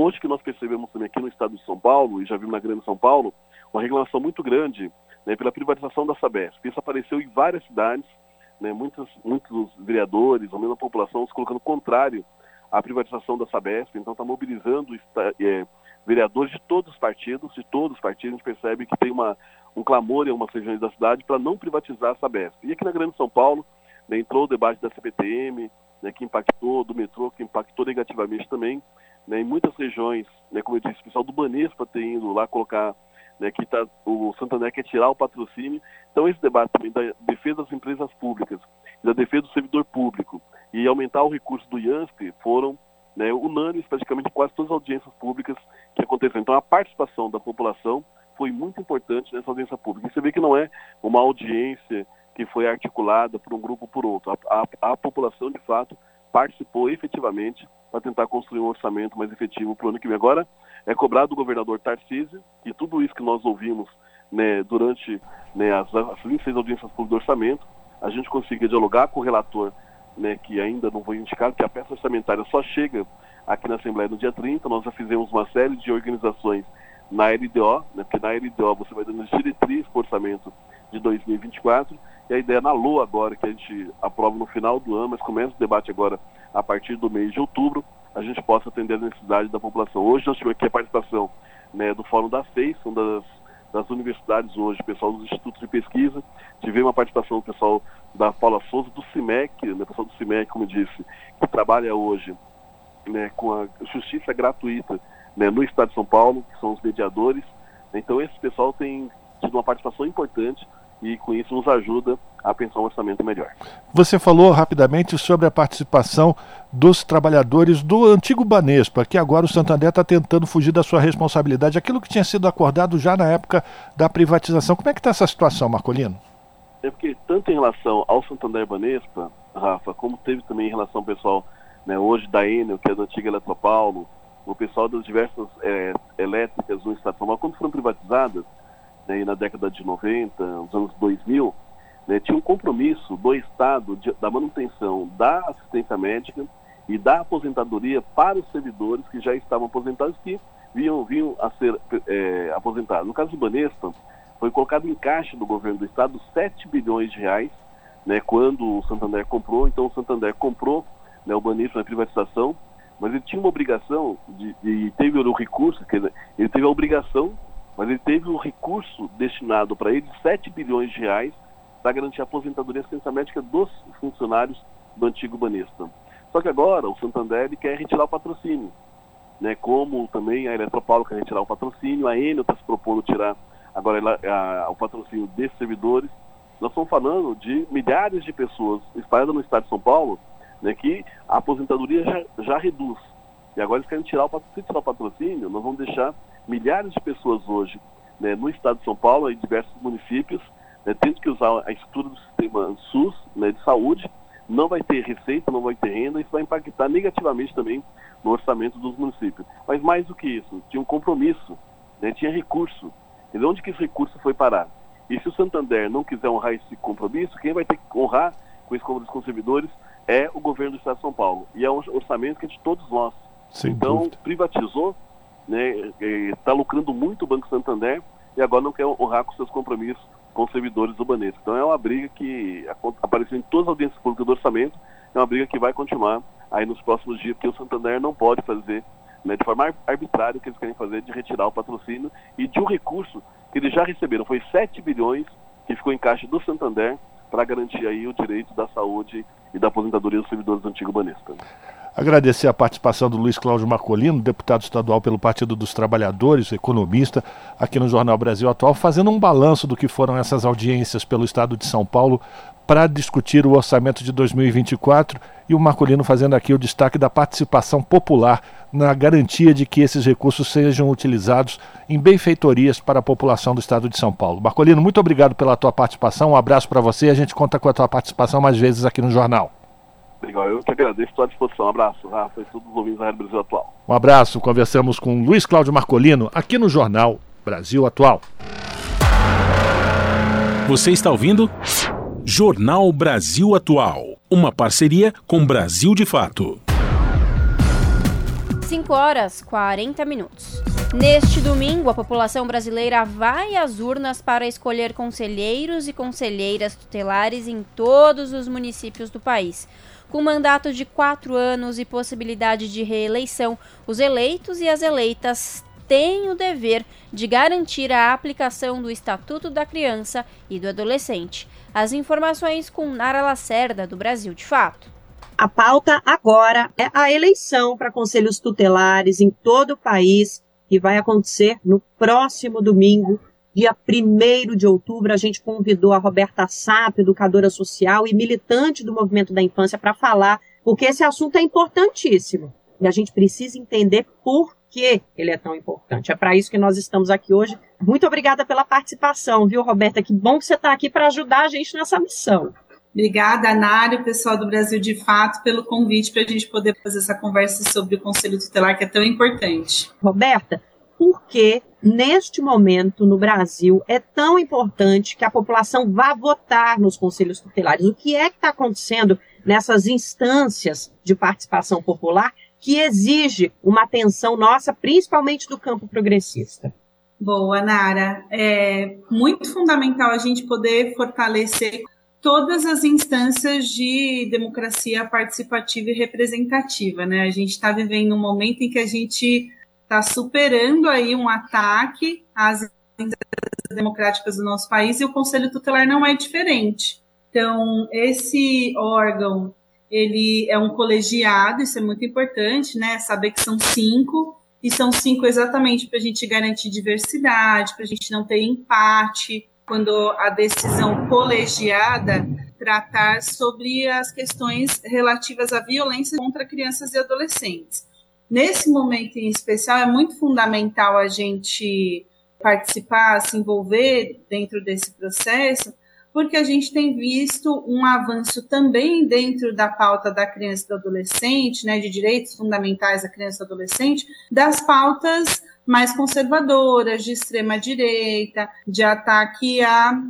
Hoje que nós percebemos também aqui no estado de São Paulo, e já vimos na Grande São Paulo, uma reclamação muito grande né, pela privatização da Sabesp. Isso apareceu em várias cidades, né, muitos, muitos vereadores, ou mesmo a população, se colocando contrário à privatização da Sabesp, então está mobilizando é, vereadores de todos os partidos, de todos os partidos, a gente percebe que tem uma, um clamor em algumas regiões da cidade para não privatizar a Sabesp. E aqui na Grande São Paulo, né, entrou o debate da CPTM, né, que impactou, do metrô, que impactou negativamente também. Né, em muitas regiões, né, como eu disse, o pessoal do Banespa tem indo lá colocar né, que tá, o Santander quer tirar o patrocínio. Então esse debate também da defesa das empresas públicas, da defesa do servidor público e aumentar o recurso do IANSP foram né, unânimes praticamente quase todas as audiências públicas que aconteceram. Então a participação da população foi muito importante nessa audiência pública. E você vê que não é uma audiência que foi articulada por um grupo ou por outro. A, a, a população, de fato, participou efetivamente para tentar construir um orçamento mais efetivo para o ano que vem. Agora, é cobrado do governador Tarcísio que tudo isso que nós ouvimos né, durante né, as, as 26 audiências públicas do orçamento, a gente consiga dialogar com o relator, né, que ainda não foi indicado, que a peça orçamentária só chega aqui na Assembleia no dia 30. Nós já fizemos uma série de organizações na LDO, né, porque na LDO você vai dando diretriz para o orçamento de 2024, e a ideia na LOA agora, que a gente aprova no final do ano, mas começa o debate agora a partir do mês de outubro, a gente possa atender a necessidade da população. Hoje nós tivemos aqui a participação né, do Fórum da FEIS, são das, das universidades hoje, pessoal dos institutos de pesquisa, tivemos uma participação do pessoal da Paula Souza, do CIMEC, né, pessoal do CIMEC, como disse, que trabalha hoje né, com a justiça gratuita né, no Estado de São Paulo, que são os mediadores. Então esse pessoal tem tido uma participação importante e com isso nos ajuda a pensar um orçamento melhor. Você falou rapidamente sobre a participação dos trabalhadores do antigo Banespa, que agora o Santander está tentando fugir da sua responsabilidade, aquilo que tinha sido acordado já na época da privatização. Como é que está essa situação, Marcolino? É porque tanto em relação ao Santander Banespa, Rafa, como teve também em relação ao pessoal né, hoje da Enel, que é da antiga Eletropaulo, o pessoal das diversas é, elétricas no estado de São Paulo, quando foram privatizadas, né, na década de 90, nos anos 2000, né, tinha um compromisso do Estado de, da manutenção da assistência médica e da aposentadoria para os servidores que já estavam aposentados que vinham, vinham a ser é, aposentados. No caso do Banespa, foi colocado em caixa do governo do Estado 7 bilhões de reais, né, quando o Santander comprou. Então o Santander comprou né, o Banespa na privatização mas ele tinha uma obrigação de teve o recurso, dizer, ele teve a obrigação, mas ele teve o recurso destinado para ele, 7 bilhões de reais, para garantir a aposentadoria e assistência médica dos funcionários do antigo Banespa. Só que agora o Santander quer retirar o patrocínio, né, como também a Eletropaulo quer retirar o patrocínio, a Enel está se propondo tirar agora a, o patrocínio desses servidores. Nós estamos falando de milhares de pessoas espalhadas no estado de São Paulo né, que a aposentadoria já, já reduz. E agora eles querem tirar o, se tirar o patrocínio, nós vamos deixar milhares de pessoas hoje né, no estado de São Paulo, em diversos municípios, né, tendo que usar a estrutura do sistema SUS né, de saúde, não vai ter receita, não vai ter renda, isso vai impactar negativamente também no orçamento dos municípios. Mas mais do que isso, tinha um compromisso, né, tinha recurso. E de onde que esse recurso foi parar? E se o Santander não quiser honrar esse compromisso, quem vai ter que honrar com esse compromisso com os servidores é o governo do Estado de São Paulo. E é um orçamento que é de todos nós. Sem então, dúvida. privatizou, né, está lucrando muito o Banco Santander e agora não quer honrar com seus compromissos com servidores do Banespa. Então é uma briga que apareceu em todas as audiências públicas do orçamento, é uma briga que vai continuar aí nos próximos dias, porque o Santander não pode fazer né, de forma arbitrária o que eles querem fazer de retirar o patrocínio e de um recurso que eles já receberam, foi 7 bilhões que ficou em caixa do Santander para garantir aí o direito da saúde e da aposentadoria dos servidores do antigo Banespa. Agradecer a participação do Luiz Cláudio Marcolino, deputado estadual pelo Partido dos Trabalhadores, economista, aqui no Jornal Brasil Atual, fazendo um balanço do que foram essas audiências pelo Estado de São Paulo para discutir o orçamento de 2024 e o Marcolino fazendo aqui o destaque da participação popular na garantia de que esses recursos sejam utilizados em benfeitorias para a população do estado de São Paulo. Marcolino, muito obrigado pela tua participação, um abraço para você, a gente conta com a tua participação mais vezes aqui no jornal. Legal, eu que agradeço, estou à disposição. Um abraço, Rafa, e todos os ouvintes da Rádio Brasil Atual. Um abraço, conversamos com Luiz Cláudio Marcolino aqui no jornal Brasil Atual. Você está ouvindo? Jornal Brasil Atual, uma parceria com Brasil de Fato. 5 horas 40 minutos. Neste domingo, a população brasileira vai às urnas para escolher conselheiros e conselheiras tutelares em todos os municípios do país. Com mandato de quatro anos e possibilidade de reeleição, os eleitos e as eleitas têm o dever de garantir a aplicação do Estatuto da Criança e do Adolescente. As informações com Nara Lacerda, do Brasil de Fato. A pauta agora é a eleição para conselhos tutelares em todo o país, que vai acontecer no próximo domingo, dia 1 de outubro. A gente convidou a Roberta Sapp, educadora social e militante do movimento da infância, para falar, porque esse assunto é importantíssimo. E a gente precisa entender por que ele é tão importante. É para isso que nós estamos aqui hoje. Muito obrigada pela participação, viu, Roberta? Que bom que você está aqui para ajudar a gente nessa missão. Obrigada, Anário, pessoal do Brasil de Fato, pelo convite para a gente poder fazer essa conversa sobre o Conselho Tutelar, que é tão importante. Roberta, por que neste momento no Brasil é tão importante que a população vá votar nos conselhos tutelares? O que é que está acontecendo nessas instâncias de participação popular que exige uma atenção nossa, principalmente do campo progressista. Boa, Nara. É muito fundamental a gente poder fortalecer todas as instâncias de democracia participativa e representativa, né? A gente está vivendo um momento em que a gente está superando aí um ataque às democráticas do nosso país e o Conselho Tutelar não é diferente. Então, esse órgão ele é um colegiado, isso é muito importante, né? Saber que são cinco, e são cinco exatamente para a gente garantir diversidade, para a gente não ter empate, quando a decisão colegiada tratar sobre as questões relativas à violência contra crianças e adolescentes. Nesse momento em especial, é muito fundamental a gente participar, se envolver dentro desse processo, porque a gente tem visto um avanço também dentro da pauta da criança e do adolescente, né, de direitos fundamentais da criança e do adolescente, das pautas mais conservadoras, de extrema direita, de ataque a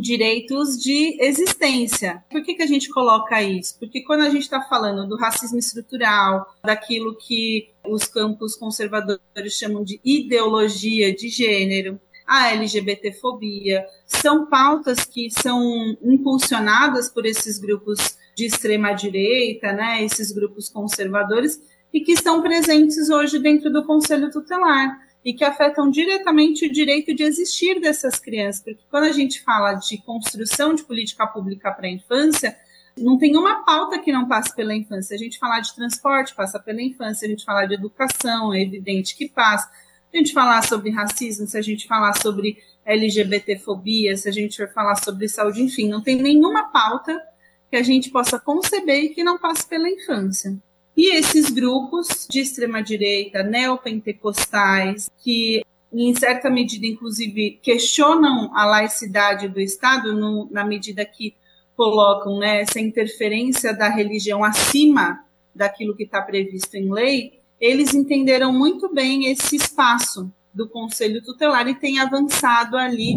direitos de existência. Por que, que a gente coloca isso? Porque quando a gente está falando do racismo estrutural, daquilo que os campos conservadores chamam de ideologia de gênero, a LGBTfobia, são pautas que são impulsionadas por esses grupos de extrema direita, né, esses grupos conservadores, e que estão presentes hoje dentro do Conselho Tutelar e que afetam diretamente o direito de existir dessas crianças, porque quando a gente fala de construção de política pública para a infância, não tem uma pauta que não passe pela infância. A gente falar de transporte passa pela infância, a gente falar de educação, é evidente que passa a gente falar sobre racismo, se a gente falar sobre LGBTfobia, se a gente for falar sobre saúde, enfim, não tem nenhuma pauta que a gente possa conceber e que não passe pela infância. E esses grupos de extrema-direita, neopentecostais, que em certa medida, inclusive, questionam a laicidade do Estado, no, na medida que colocam né, essa interferência da religião acima daquilo que está previsto em lei, eles entenderam muito bem esse espaço do Conselho Tutelar e têm avançado ali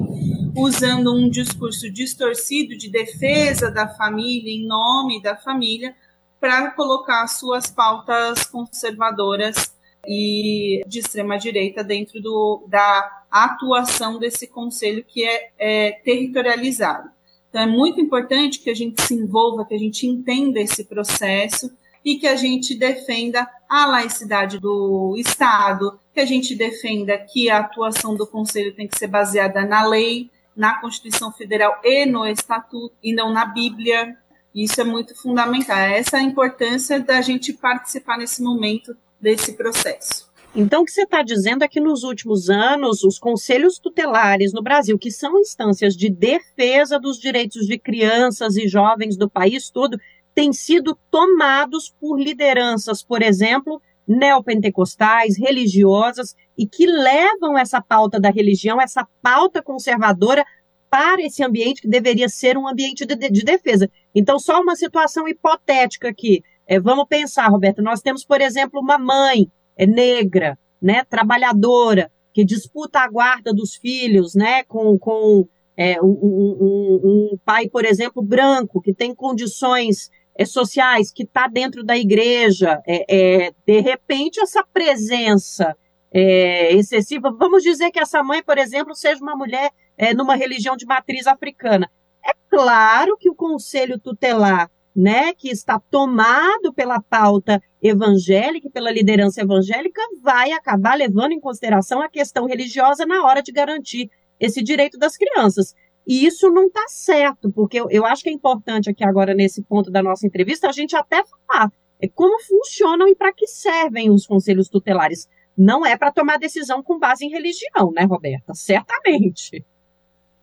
usando um discurso distorcido de defesa da família, em nome da família, para colocar suas pautas conservadoras e de extrema direita dentro do, da atuação desse conselho que é, é territorializado. Então é muito importante que a gente se envolva, que a gente entenda esse processo e que a gente defenda a laicidade do Estado, que a gente defenda que a atuação do Conselho tem que ser baseada na lei, na Constituição Federal e no Estatuto, e não na Bíblia. Isso é muito fundamental. Essa é a importância da gente participar nesse momento desse processo. Então, o que você está dizendo é que nos últimos anos, os conselhos tutelares no Brasil, que são instâncias de defesa dos direitos de crianças e jovens do país todo, têm sido tomados por lideranças, por exemplo, neopentecostais, religiosas, e que levam essa pauta da religião, essa pauta conservadora, para esse ambiente que deveria ser um ambiente de, de defesa. Então, só uma situação hipotética aqui. É, vamos pensar, Roberto, nós temos, por exemplo, uma mãe é, negra, né, trabalhadora, que disputa a guarda dos filhos, né, com, com é, um, um, um, pai, por exemplo, branco, que tem condições é, sociais, que está dentro da igreja, é, é, de repente essa presença é, excessiva, vamos dizer que essa mãe, por exemplo, seja uma mulher é, numa religião de matriz africana. É claro que o conselho tutelar, né, que está tomado pela pauta evangélica, pela liderança evangélica, vai acabar levando em consideração a questão religiosa na hora de garantir esse direito das crianças. E isso não está certo, porque eu, eu, acho que é importante aqui agora, nesse ponto da nossa entrevista, a gente até falar é, como funcionam e para que servem os conselhos tutelares. Não é para tomar decisão com base em religião, né, Roberta? Certamente.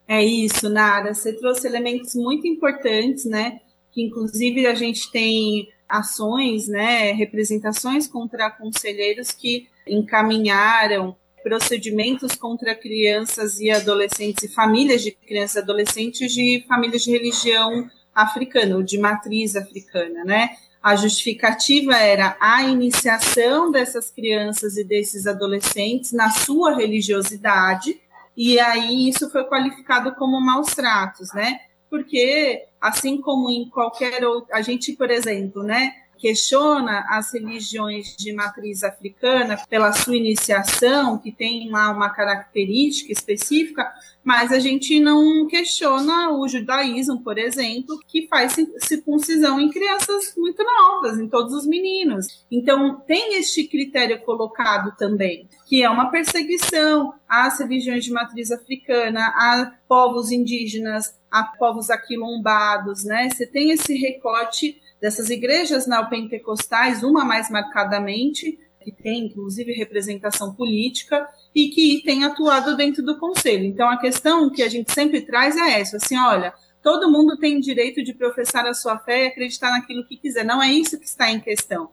É isso, Nara. Você trouxe elementos muito importantes, né? Que inclusive a gente tem ações, né, representações contra conselheiros que encaminharam procedimentos contra crianças e adolescentes e famílias de crianças e adolescentes de famílias de religião africana ou de matriz africana, né? A justificativa era a iniciação dessas crianças e desses adolescentes na sua religiosidade, e aí isso foi qualificado como maus tratos, né? Porque, assim como em qualquer outro, a gente, por exemplo, né? questiona as religiões de matriz africana pela sua iniciação, que tem lá uma característica específica, mas a gente não questiona o judaísmo, por exemplo, que faz circuncisão em crianças muito novas, em todos os meninos. Então, tem este critério colocado também, que é uma perseguição às religiões de matriz africana, a povos indígenas, a povos aquilombados, né? Você tem esse recorte dessas igrejas neopentecostais, uma mais marcadamente, que tem inclusive representação política e que tem atuado dentro do conselho. Então a questão que a gente sempre traz é essa, assim, olha, todo mundo tem direito de professar a sua fé e acreditar naquilo que quiser. Não é isso que está em questão.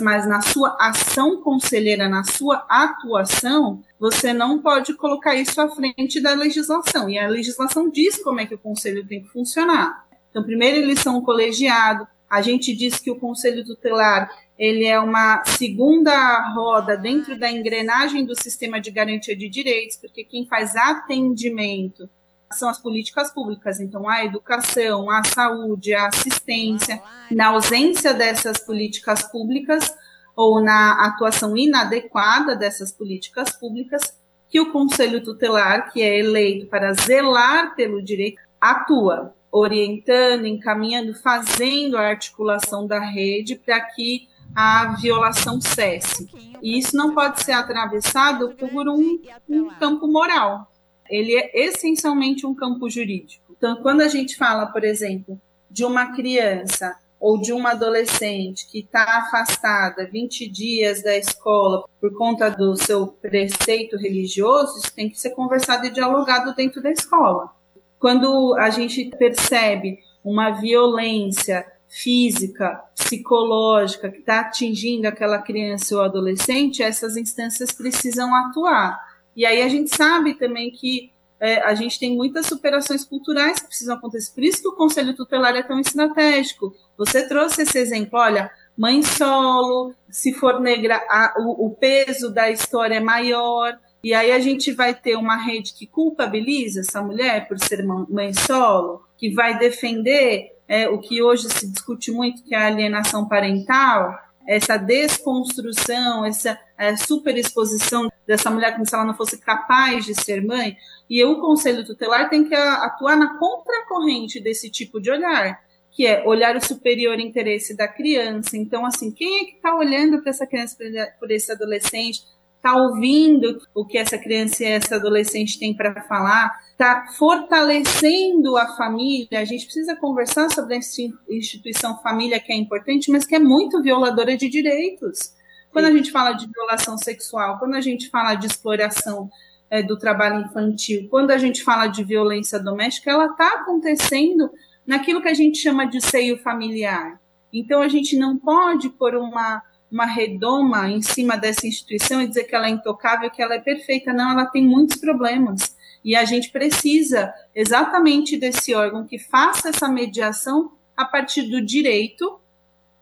Mas na sua ação conselheira, na sua atuação, você não pode colocar isso à frente da legislação. E a legislação diz como é que o conselho tem que funcionar. Então, primeiro eles são um colegiado, a gente diz que o conselho tutelar ele é uma segunda roda dentro da engrenagem do sistema de garantia de direitos, porque quem faz atendimento são as políticas públicas, então a educação, a saúde, a assistência. Na ausência dessas políticas públicas ou na atuação inadequada dessas políticas públicas, que o conselho tutelar, que é eleito para zelar pelo direito, atua orientando, encaminhando, fazendo a articulação da rede para que a violação cesse. E isso não pode ser atravessado por um, um campo moral. Ele é essencialmente um campo jurídico. Então, quando a gente fala, por exemplo, de uma criança ou de uma adolescente que está afastada 20 dias da escola por conta do seu preceito religioso, isso tem que ser conversado e dialogado dentro da escola. Quando a gente percebe uma violência física, psicológica que está atingindo aquela criança ou adolescente, essas instâncias precisam atuar. E aí a gente sabe também que é, a gente tem muitas superações culturais que precisam acontecer. Por isso que o Conselho Tutelar é tão estratégico. Você trouxe esse exemplo, olha, mãe solo, se for negra, a, o, o peso da história é maior. E aí a gente vai ter uma rede que culpabiliza essa mulher por ser mãe solo, que vai defender é, o que hoje se discute muito, que é a alienação parental, essa desconstrução, essa é, superexposição dessa mulher como se ela não fosse capaz de ser mãe. E o Conselho Tutelar tem que atuar na contracorrente desse tipo de olhar, que é olhar o superior interesse da criança. Então, assim, quem é que está olhando para essa criança, por esse adolescente? está ouvindo o que essa criança e essa adolescente tem para falar, está fortalecendo a família. A gente precisa conversar sobre essa instituição família que é importante, mas que é muito violadora de direitos. Quando a gente fala de violação sexual, quando a gente fala de exploração é, do trabalho infantil, quando a gente fala de violência doméstica, ela está acontecendo naquilo que a gente chama de seio familiar. Então a gente não pode pôr uma, uma redoma em cima dessa instituição e dizer que ela é intocável, que ela é perfeita. Não, ela tem muitos problemas. E a gente precisa exatamente desse órgão que faça essa mediação a partir do direito,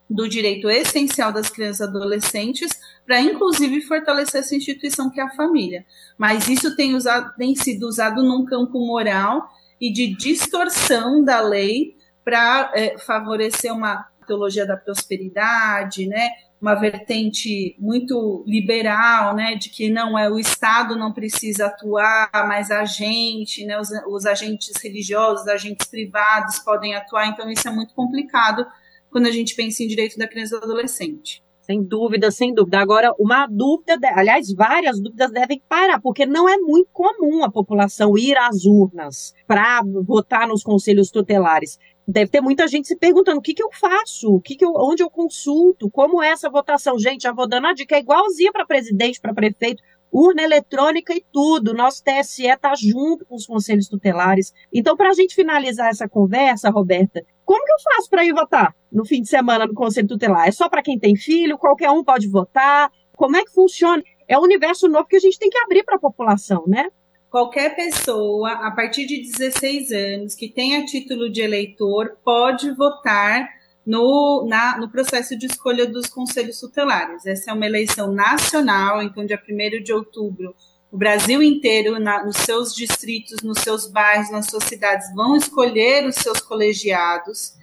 do direito essencial das crianças e adolescentes, para inclusive fortalecer essa instituição que é a família. Mas isso tem, usado, tem sido usado num campo moral e de distorção da lei para é, favorecer uma teologia da prosperidade, né? Uma vertente muito liberal, né? De que não é o Estado não precisa atuar, mas a gente, né? Os, os agentes religiosos, os agentes privados podem atuar. Então isso é muito complicado quando a gente pensa em direito da criança e do adolescente. Sem dúvida, sem dúvida. Agora, uma dúvida, aliás, várias dúvidas devem parar, porque não é muito comum a população ir às urnas para votar nos conselhos tutelares. Deve ter muita gente se perguntando o que, que eu faço, o que, que eu, onde eu consulto, como é essa votação. Gente, já vou dando a dica, é igualzinha para presidente, para prefeito urna eletrônica e tudo. Nosso TSE está junto com os conselhos tutelares. Então, para a gente finalizar essa conversa, Roberta, como que eu faço para ir votar no fim de semana no conselho tutelar? É só para quem tem filho? Qualquer um pode votar? Como é que funciona? É um universo novo que a gente tem que abrir para a população, né? Qualquer pessoa, a partir de 16 anos, que tenha título de eleitor, pode votar no, na, no processo de escolha dos conselhos tutelares. Essa é uma eleição nacional, então, dia 1 de outubro, o Brasil inteiro, na, nos seus distritos, nos seus bairros, nas suas cidades, vão escolher os seus colegiados.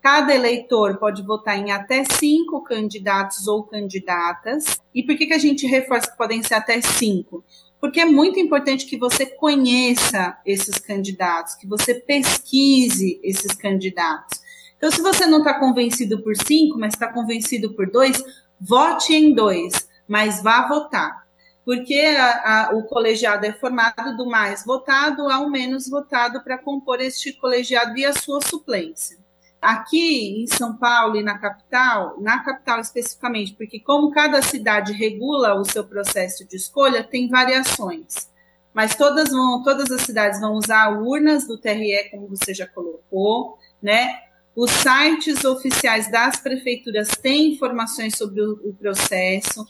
Cada eleitor pode votar em até cinco candidatos ou candidatas. E por que, que a gente reforça que podem ser até cinco? Porque é muito importante que você conheça esses candidatos, que você pesquise esses candidatos. Então, se você não está convencido por cinco, mas está convencido por dois, vote em dois, mas vá votar. Porque a, a, o colegiado é formado do mais votado ao menos votado para compor este colegiado e a sua suplência. Aqui em São Paulo e na capital, na capital especificamente, porque como cada cidade regula o seu processo de escolha, tem variações. Mas todas vão, todas as cidades vão usar urnas do TRE, como você já colocou, né? Os sites oficiais das prefeituras têm informações sobre o, o processo.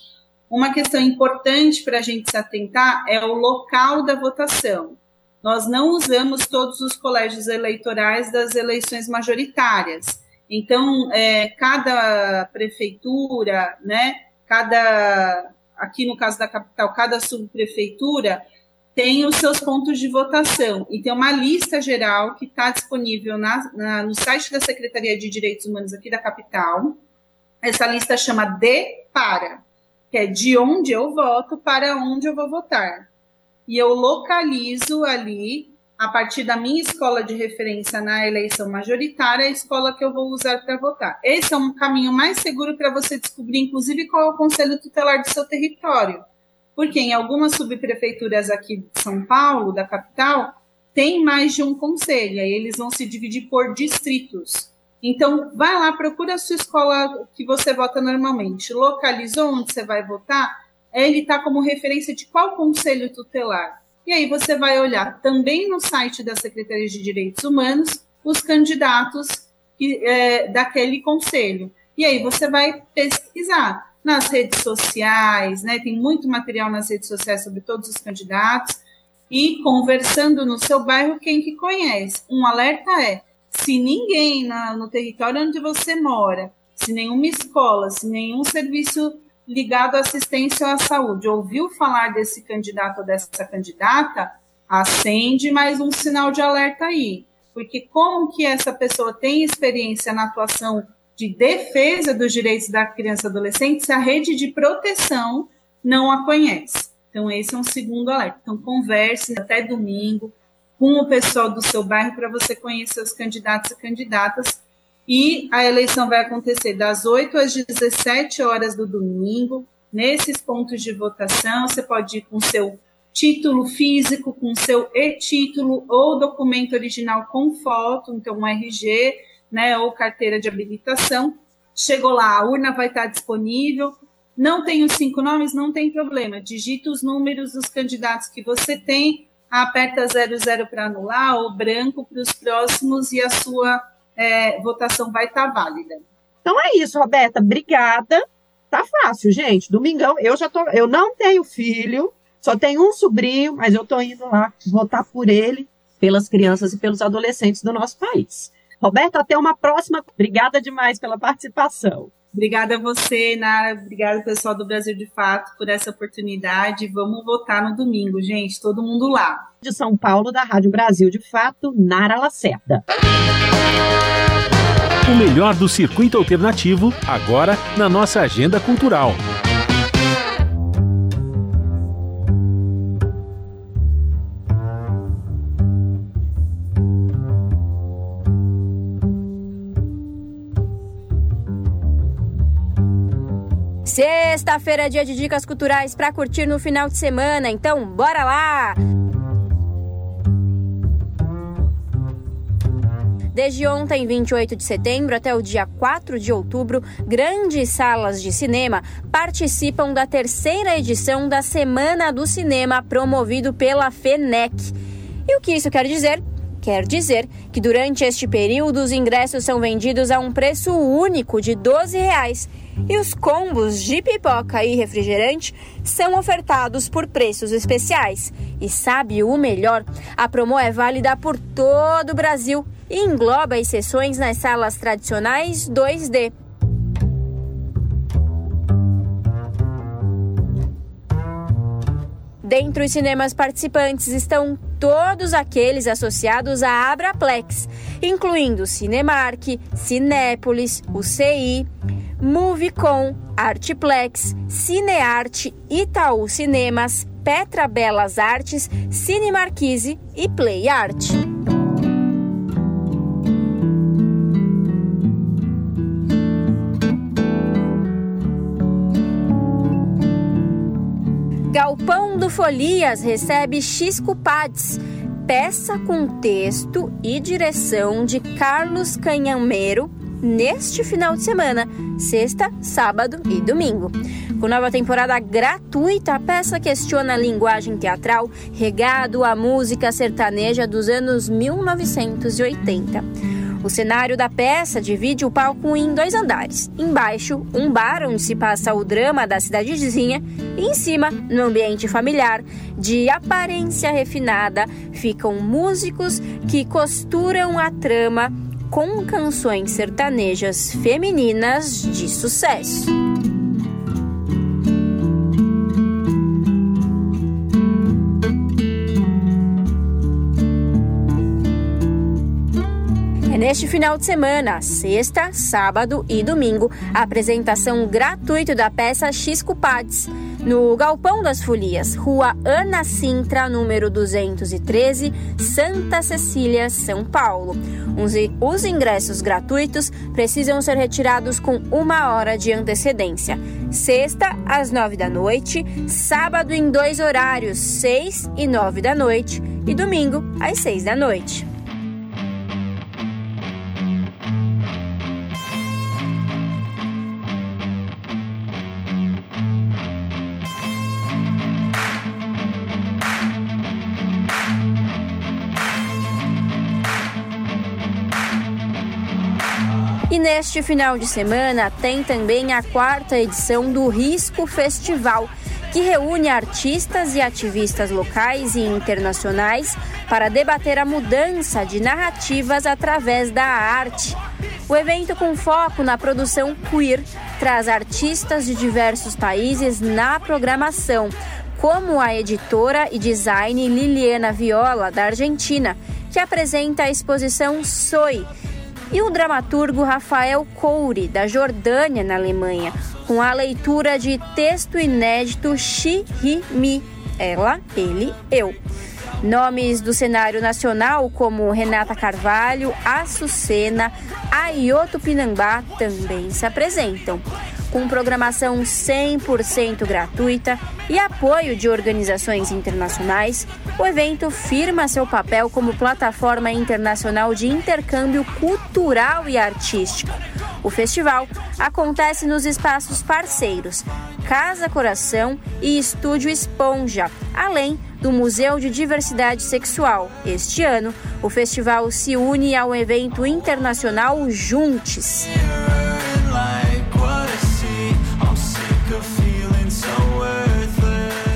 Uma questão importante para a gente se atentar é o local da votação. Nós não usamos todos os colégios eleitorais das eleições majoritárias. Então, é, cada prefeitura, né, cada, aqui no caso da capital, cada subprefeitura tem os seus pontos de votação e tem uma lista geral que está disponível na, na, no site da Secretaria de Direitos Humanos aqui da capital. Essa lista chama de para, que é de onde eu voto para onde eu vou votar. E eu localizo ali, a partir da minha escola de referência na eleição majoritária, a escola que eu vou usar para votar. Esse é um caminho mais seguro para você descobrir, inclusive, qual é o conselho tutelar do seu território porque em algumas subprefeituras aqui de São Paulo, da capital, tem mais de um conselho, aí eles vão se dividir por distritos. Então, vai lá, procura a sua escola que você vota normalmente. Localizou onde você vai votar, ele está como referência de qual conselho tutelar. E aí você vai olhar também no site da Secretaria de Direitos Humanos os candidatos que, é, daquele conselho. E aí você vai pesquisar nas redes sociais, né? Tem muito material nas redes sociais sobre todos os candidatos e conversando no seu bairro quem que conhece. Um alerta é: se ninguém na, no território onde você mora, se nenhuma escola, se nenhum serviço ligado à assistência ou à saúde ouviu falar desse candidato ou dessa candidata, acende mais um sinal de alerta aí. Porque como que essa pessoa tem experiência na atuação de defesa dos direitos da criança e adolescente se a rede de proteção não a conhece. Então, esse é um segundo alerta. Então, converse até domingo com o pessoal do seu bairro para você conhecer os candidatos e candidatas. E a eleição vai acontecer das 8 às 17 horas do domingo. Nesses pontos de votação, você pode ir com seu título físico, com seu e-título ou documento original com foto, então um RG, né, ou carteira de habilitação. Chegou lá, a urna vai estar disponível. Não tem os cinco nomes? Não tem problema. Digita os números dos candidatos que você tem, aperta 00 para anular ou branco para os próximos e a sua é, votação vai estar tá válida. Então é isso, Roberta. Obrigada. Tá fácil, gente. Domingão, eu já tô. Eu não tenho filho, só tenho um sobrinho, mas eu tô indo lá votar por ele, pelas crianças e pelos adolescentes do nosso país. Roberta, até uma próxima. Obrigada demais pela participação. Obrigada a você, Nara. Obrigada, pessoal do Brasil de Fato, por essa oportunidade. Vamos votar no domingo, gente. Todo mundo lá. De São Paulo, da Rádio Brasil de Fato, Nara Lacerda. O melhor do circuito alternativo, agora na nossa agenda cultural. Sexta-feira é dia de dicas culturais para curtir no final de semana, então bora lá! Desde ontem, 28 de setembro, até o dia 4 de outubro, grandes salas de cinema participam da terceira edição da Semana do Cinema, promovido pela FENEC. E o que isso quer dizer? Quer dizer que durante este período os ingressos são vendidos a um preço único de 12 reais, e os combos de pipoca e refrigerante são ofertados por preços especiais. E sabe o melhor? A promo é válida por todo o Brasil e engloba as sessões nas salas tradicionais 2D. Dentre os cinemas participantes estão todos aqueles associados à Abraplex, incluindo Cinemark, Cinépolis, UCI, Movicon, Artplex, Cinearte, Itaú Cinemas, Petra Belas Artes, Cinemarquise e Play Art. Galpão do Folias recebe X Cupades, peça com texto e direção de Carlos Canhameiro, neste final de semana, sexta, sábado e domingo. Com nova temporada gratuita, a peça questiona a linguagem teatral regado à música sertaneja dos anos 1980. O cenário da peça divide o palco em dois andares. Embaixo, um bar onde se passa o drama da cidadezinha, e em cima, no ambiente familiar, de aparência refinada, ficam músicos que costuram a trama com canções sertanejas femininas de sucesso. Neste final de semana, sexta, sábado e domingo, a apresentação gratuita da peça X Cupades no Galpão das Folias, Rua Ana Sintra, número 213, Santa Cecília, São Paulo. Os ingressos gratuitos precisam ser retirados com uma hora de antecedência. Sexta, às nove da noite, sábado em dois horários, seis e nove da noite, e domingo, às seis da noite. Neste final de semana tem também a quarta edição do Risco Festival, que reúne artistas e ativistas locais e internacionais para debater a mudança de narrativas através da arte. O evento, com foco na produção queer, traz artistas de diversos países na programação, como a editora e design Liliana Viola, da Argentina, que apresenta a exposição Soy e o dramaturgo Rafael Coure, da Jordânia, na Alemanha, com a leitura de texto inédito Xi Ri Mi, ela, ele, eu. Nomes do cenário nacional como Renata Carvalho, Açucena, Ayoto Pinambá também se apresentam com programação 100% gratuita e apoio de organizações internacionais, o evento firma seu papel como plataforma internacional de intercâmbio cultural e artístico, O festival acontece nos espaços parceiros Casa Coração e Estúdio Esponja, além do Museu de Diversidade Sexual. Este ano, o festival se une ao evento internacional Juntes.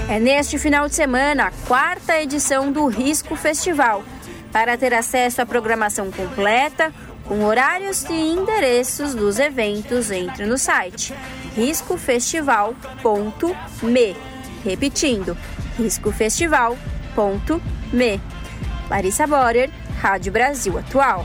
É neste final de semana a quarta edição do Risco Festival. Para ter acesso à programação completa, com horários e endereços dos eventos, entre no site riscofestival.me. Repetindo, riscofestival.me. Larissa Borer, Rádio Brasil Atual.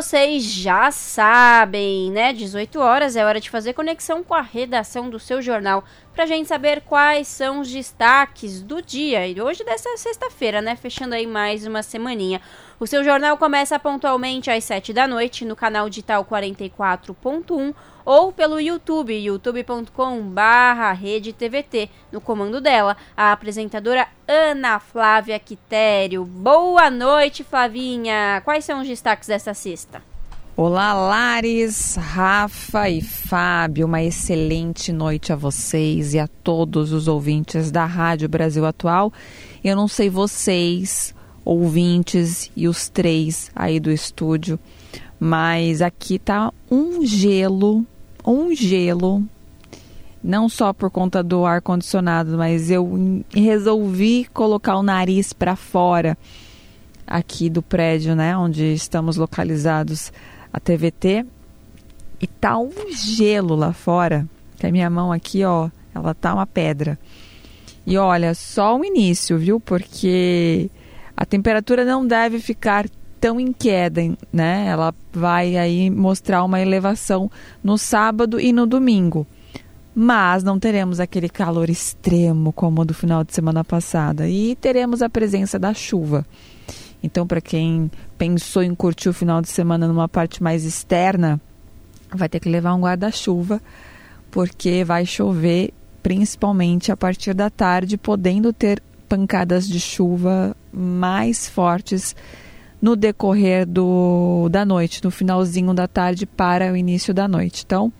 vocês já sabem, né? 18 horas é hora de fazer conexão com a redação do seu jornal para gente saber quais são os destaques do dia. E hoje dessa sexta-feira, né? Fechando aí mais uma semaninha. O seu jornal começa pontualmente às 7 da noite no canal digital 44.1 ou pelo YouTube, youtube.com/barra TVT. No comando dela, a apresentadora Ana Flávia Quitério. Boa noite, Flavinha. Quais são os destaques dessa sexta? Olá, Lares, Rafa e Fábio. Uma excelente noite a vocês e a todos os ouvintes da Rádio Brasil Atual. Eu não sei vocês, ouvintes e os três aí do estúdio, mas aqui tá um gelo um gelo, não só por conta do ar condicionado, mas eu resolvi colocar o nariz para fora aqui do prédio, né, onde estamos localizados a TVT. E tá um gelo lá fora, que a minha mão aqui, ó, ela tá uma pedra. E olha, só o início, viu? Porque a temperatura não deve ficar tão em queda, né? Ela vai aí mostrar uma elevação no sábado e no domingo. Mas não teremos aquele calor extremo como o do final de semana passada e teremos a presença da chuva. Então, para quem pensou em curtir o final de semana numa parte mais externa, vai ter que levar um guarda-chuva, porque vai chover principalmente a partir da tarde, podendo ter pancadas de chuva mais fortes no decorrer do, da noite, no finalzinho da tarde para o início da noite. Então,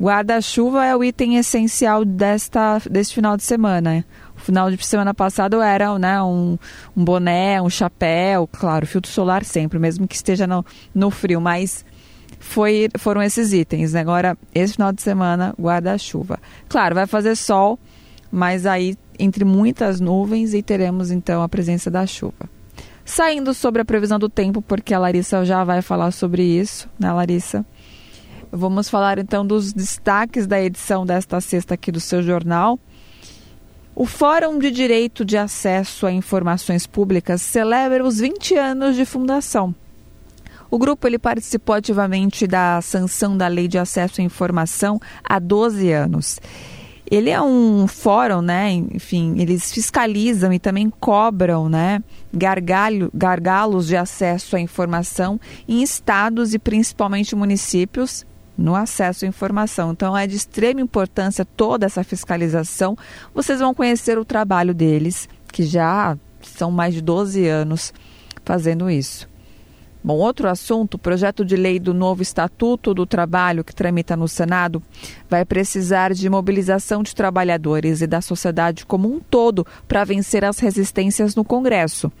guarda-chuva é o item essencial desta, deste final de semana. O final de semana passado era né, um, um boné, um chapéu, claro, filtro solar sempre, mesmo que esteja no, no frio, mas foi, foram esses itens. Agora, esse final de semana, guarda-chuva. Claro, vai fazer sol, mas aí entre muitas nuvens e teremos então a presença da chuva. Saindo sobre a previsão do tempo, porque a Larissa já vai falar sobre isso, né, Larissa? Vamos falar então dos destaques da edição desta sexta aqui do seu jornal. O Fórum de Direito de Acesso a Informações Públicas celebra os 20 anos de fundação. O grupo ele participou ativamente da sanção da Lei de Acesso à Informação há 12 anos. Ele é um fórum, né? Enfim, eles fiscalizam e também cobram, né? Gargalho, gargalos de acesso à informação em estados e principalmente municípios no acesso à informação. Então é de extrema importância toda essa fiscalização. Vocês vão conhecer o trabalho deles, que já são mais de 12 anos fazendo isso. Bom, outro assunto, o projeto de lei do novo Estatuto do Trabalho que tramita no Senado vai precisar de mobilização de trabalhadores e da sociedade como um todo para vencer as resistências no Congresso.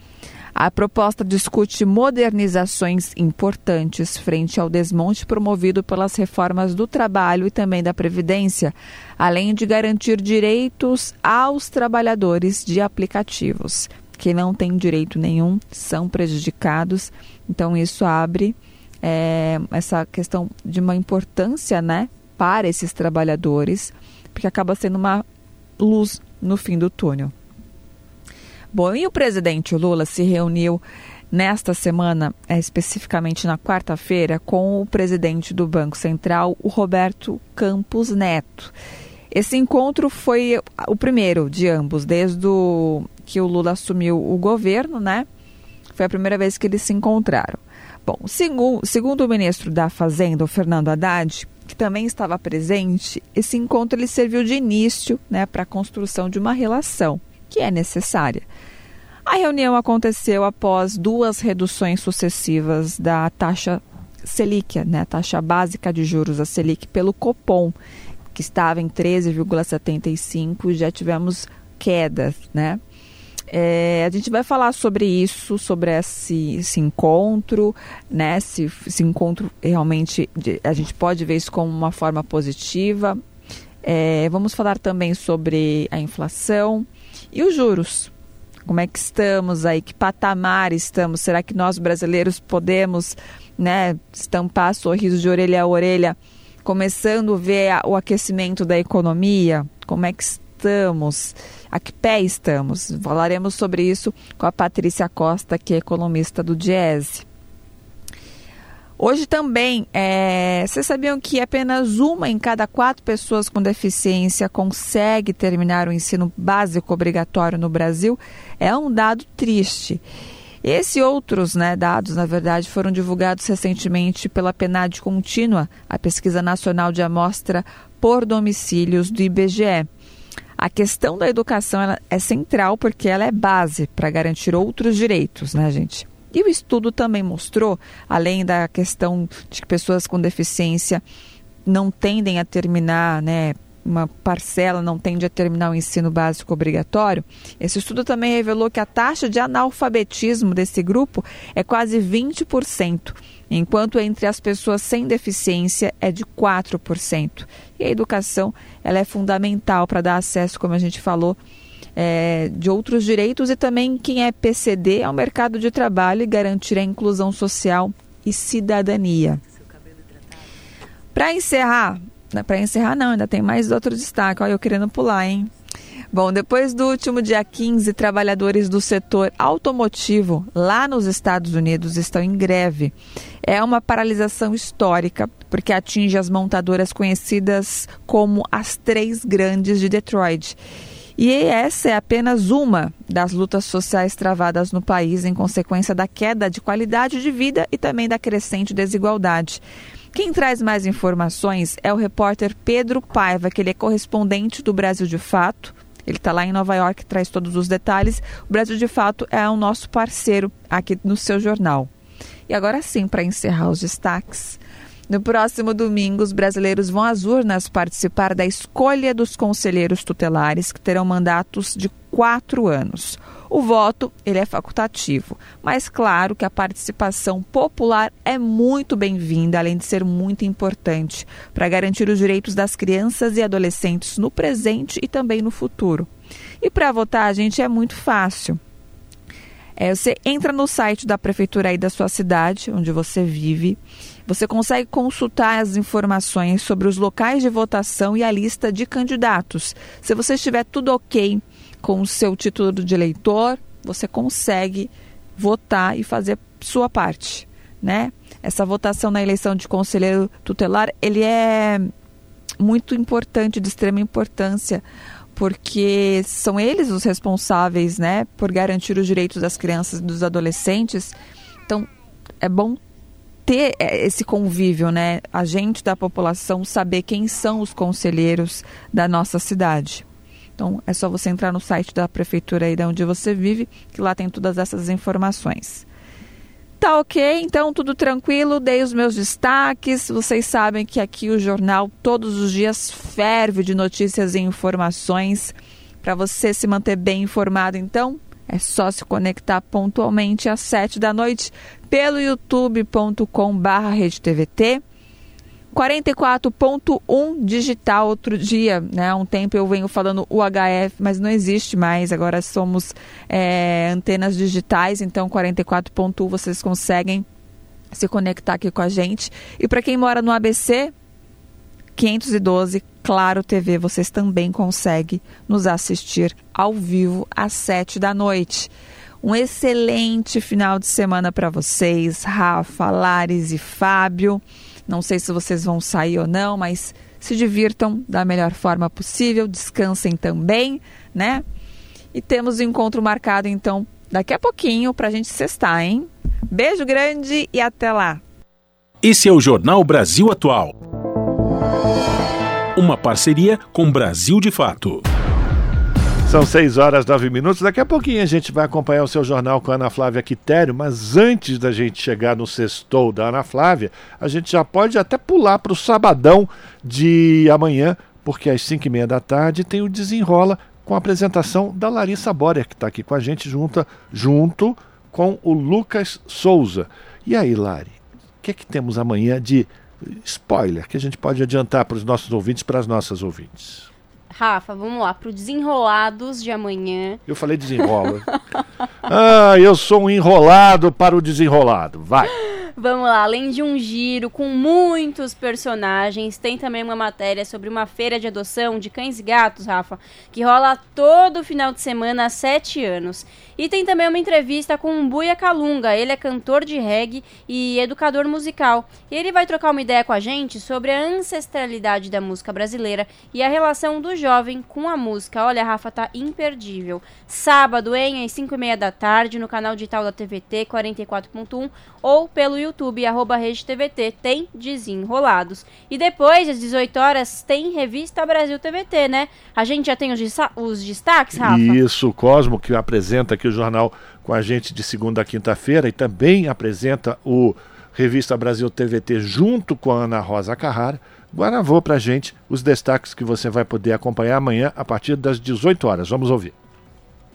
A proposta discute modernizações importantes frente ao desmonte promovido pelas reformas do trabalho e também da Previdência, além de garantir direitos aos trabalhadores de aplicativos. Que não têm direito nenhum são prejudicados, então isso abre é, essa questão de uma importância né, para esses trabalhadores, porque acaba sendo uma luz no fim do túnel. Bom, e o presidente Lula se reuniu nesta semana, é, especificamente na quarta-feira, com o presidente do Banco Central, o Roberto Campos Neto. Esse encontro foi o primeiro de ambos, desde o, que o Lula assumiu o governo, né? Foi a primeira vez que eles se encontraram. Bom, segundo, segundo o ministro da Fazenda, o Fernando Haddad, que também estava presente, esse encontro ele serviu de início né, para a construção de uma relação que é necessária. A reunião aconteceu após duas reduções sucessivas da taxa Selic, né, a taxa básica de juros, a Selic, pelo Copom, que estava em 13,75 e já tivemos quedas, né? É, a gente vai falar sobre isso, sobre esse, esse encontro, né? Se esse encontro realmente a gente pode ver isso como uma forma positiva. É, vamos falar também sobre a inflação e os juros, como é que estamos aí? Que patamar estamos? Será que nós brasileiros podemos, né, estampar sorriso de orelha a orelha, começando a ver o aquecimento da economia? Como é que estamos? A que pé estamos? Falaremos sobre isso com a Patrícia Costa, que é economista do Diese. Hoje também, é, vocês sabiam que apenas uma em cada quatro pessoas com deficiência consegue terminar o ensino básico obrigatório no Brasil? É um dado triste. Esse e outros né, dados, na verdade, foram divulgados recentemente pela PNAD Contínua, a Pesquisa Nacional de Amostra por Domicílios do IBGE. A questão da educação é central porque ela é base para garantir outros direitos, né, gente? E o estudo também mostrou, além da questão de que pessoas com deficiência não tendem a terminar, né, uma parcela não tende a terminar o ensino básico obrigatório, esse estudo também revelou que a taxa de analfabetismo desse grupo é quase 20%, enquanto entre as pessoas sem deficiência é de 4%. E a educação ela é fundamental para dar acesso, como a gente falou, é, de outros direitos e também quem é PCD ao mercado de trabalho e garantir a inclusão social e cidadania. Para encerrar, para encerrar não, ainda tem mais outro destaque, olha eu querendo pular, hein? Bom, depois do último dia 15, trabalhadores do setor automotivo lá nos Estados Unidos estão em greve. É uma paralisação histórica, porque atinge as montadoras conhecidas como as três grandes de Detroit. E essa é apenas uma das lutas sociais travadas no país em consequência da queda de qualidade de vida e também da crescente desigualdade. Quem traz mais informações é o repórter Pedro Paiva, que ele é correspondente do Brasil de Fato. Ele está lá em Nova York, traz todos os detalhes. O Brasil de Fato é o nosso parceiro aqui no seu jornal. E agora sim, para encerrar os destaques, no próximo domingo, os brasileiros vão às urnas participar da escolha dos conselheiros tutelares, que terão mandatos de quatro anos. O voto ele é facultativo, mas claro que a participação popular é muito bem-vinda, além de ser muito importante para garantir os direitos das crianças e adolescentes no presente e também no futuro. E para votar, gente, é muito fácil. É, você entra no site da prefeitura aí da sua cidade, onde você vive, você consegue consultar as informações sobre os locais de votação e a lista de candidatos. Se você estiver tudo ok com o seu título de eleitor, você consegue votar e fazer sua parte, né? Essa votação na eleição de conselheiro tutelar, ele é muito importante, de extrema importância, porque são eles os responsáveis, né, por garantir os direitos das crianças e dos adolescentes. Então, é bom ter é, esse convívio, né? A gente da população saber quem são os conselheiros da nossa cidade. Então é só você entrar no site da prefeitura aí de onde você vive, que lá tem todas essas informações. Tá ok, então tudo tranquilo, dei os meus destaques. Vocês sabem que aqui o jornal todos os dias ferve de notícias e informações para você se manter bem informado. Então, É só se conectar pontualmente às 7 da noite pelo youtube.com/redetvt. 44.1 digital outro dia, né? Há um tempo eu venho falando UHF, mas não existe mais. Agora somos é, antenas digitais, então 44.1 vocês conseguem se conectar aqui com a gente. E para quem mora no ABC, 512 Claro TV, vocês também conseguem nos assistir ao vivo às 7 da noite. Um excelente final de semana para vocês, Rafa, Lares e Fábio. Não sei se vocês vão sair ou não, mas se divirtam da melhor forma possível, descansem também, né? E temos o um encontro marcado então daqui a pouquinho para a gente cestar, hein? Beijo grande e até lá. Esse é o Jornal Brasil Atual. Uma parceria com Brasil de Fato. São 6 horas 9 minutos. Daqui a pouquinho a gente vai acompanhar o seu jornal com a Ana Flávia Quitério, mas antes da gente chegar no sextou da Ana Flávia, a gente já pode até pular para o sabadão de amanhã, porque às 5 e meia da tarde tem o Desenrola com a apresentação da Larissa Borer, que está aqui com a gente junto, junto com o Lucas Souza. E aí, Lari, o que é que temos amanhã de spoiler que a gente pode adiantar para os nossos ouvintes, para as nossas ouvintes? Rafa, vamos lá, para o Desenrolados de amanhã. Eu falei desenrola. ah, eu sou um enrolado para o desenrolado. Vai. Vamos lá, além de um giro com muitos personagens, tem também uma matéria sobre uma feira de adoção de cães e gatos, Rafa, que rola todo final de semana há sete anos. E tem também uma entrevista com o Buia Calunga, ele é cantor de reggae e educador musical. E ele vai trocar uma ideia com a gente sobre a ancestralidade da música brasileira e a relação do jovem com a música. Olha, Rafa, tá imperdível. Sábado, hein, às 5 e meia da tarde, no canal digital da TVT 44.1 ou pelo YouTube, arroba RedeTVT, tem Desenrolados. E depois, às 18 horas, tem Revista Brasil TVT, né? A gente já tem os, os destaques, Rafa? Isso, o Cosmo, que apresenta aqui o jornal com a gente de segunda a quinta-feira e também apresenta o Revista Brasil TVT junto com a Ana Rosa Carrara. Gravou para a gente os destaques que você vai poder acompanhar amanhã a partir das 18 horas. Vamos ouvir.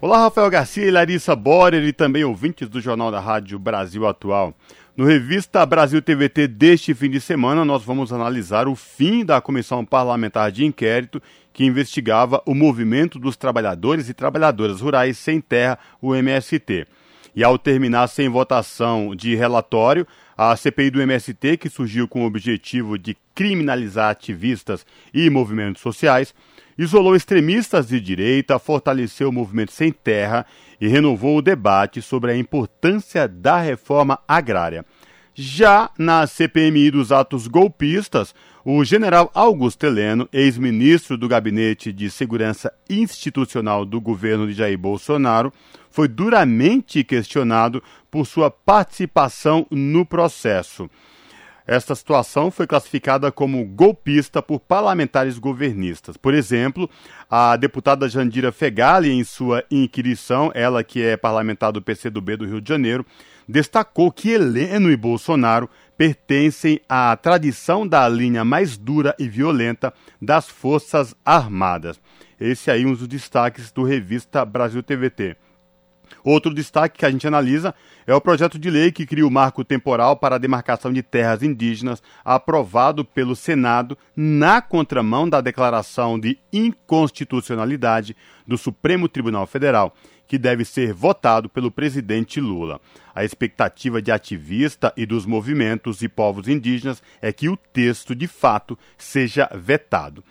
Olá, Rafael Garcia e Larissa Borer e também ouvintes do Jornal da Rádio Brasil Atual. No Revista Brasil TVT deste fim de semana, nós vamos analisar o fim da Comissão Parlamentar de Inquérito que investigava o movimento dos trabalhadores e trabalhadoras rurais sem terra, o MST. E ao terminar sem votação de relatório, a CPI do MST, que surgiu com o objetivo de criminalizar ativistas e movimentos sociais, isolou extremistas de direita, fortaleceu o movimento sem terra e renovou o debate sobre a importância da reforma agrária. Já na CPMI dos atos golpistas, o general Augusto Heleno, ex-ministro do Gabinete de Segurança Institucional do governo de Jair Bolsonaro, foi duramente questionado por sua participação no processo. Esta situação foi classificada como golpista por parlamentares governistas. Por exemplo, a deputada Jandira Fegali, em sua inquirição, ela que é parlamentar do PCdoB do Rio de Janeiro, destacou que Heleno e Bolsonaro pertencem à tradição da linha mais dura e violenta das Forças Armadas. Esse aí um dos destaques do revista Brasil TVT. Outro destaque que a gente analisa é o projeto de lei que cria o marco temporal para a demarcação de terras indígenas, aprovado pelo Senado na contramão da declaração de inconstitucionalidade do Supremo Tribunal Federal, que deve ser votado pelo presidente Lula. A expectativa de ativista e dos movimentos e povos indígenas é que o texto, de fato, seja vetado.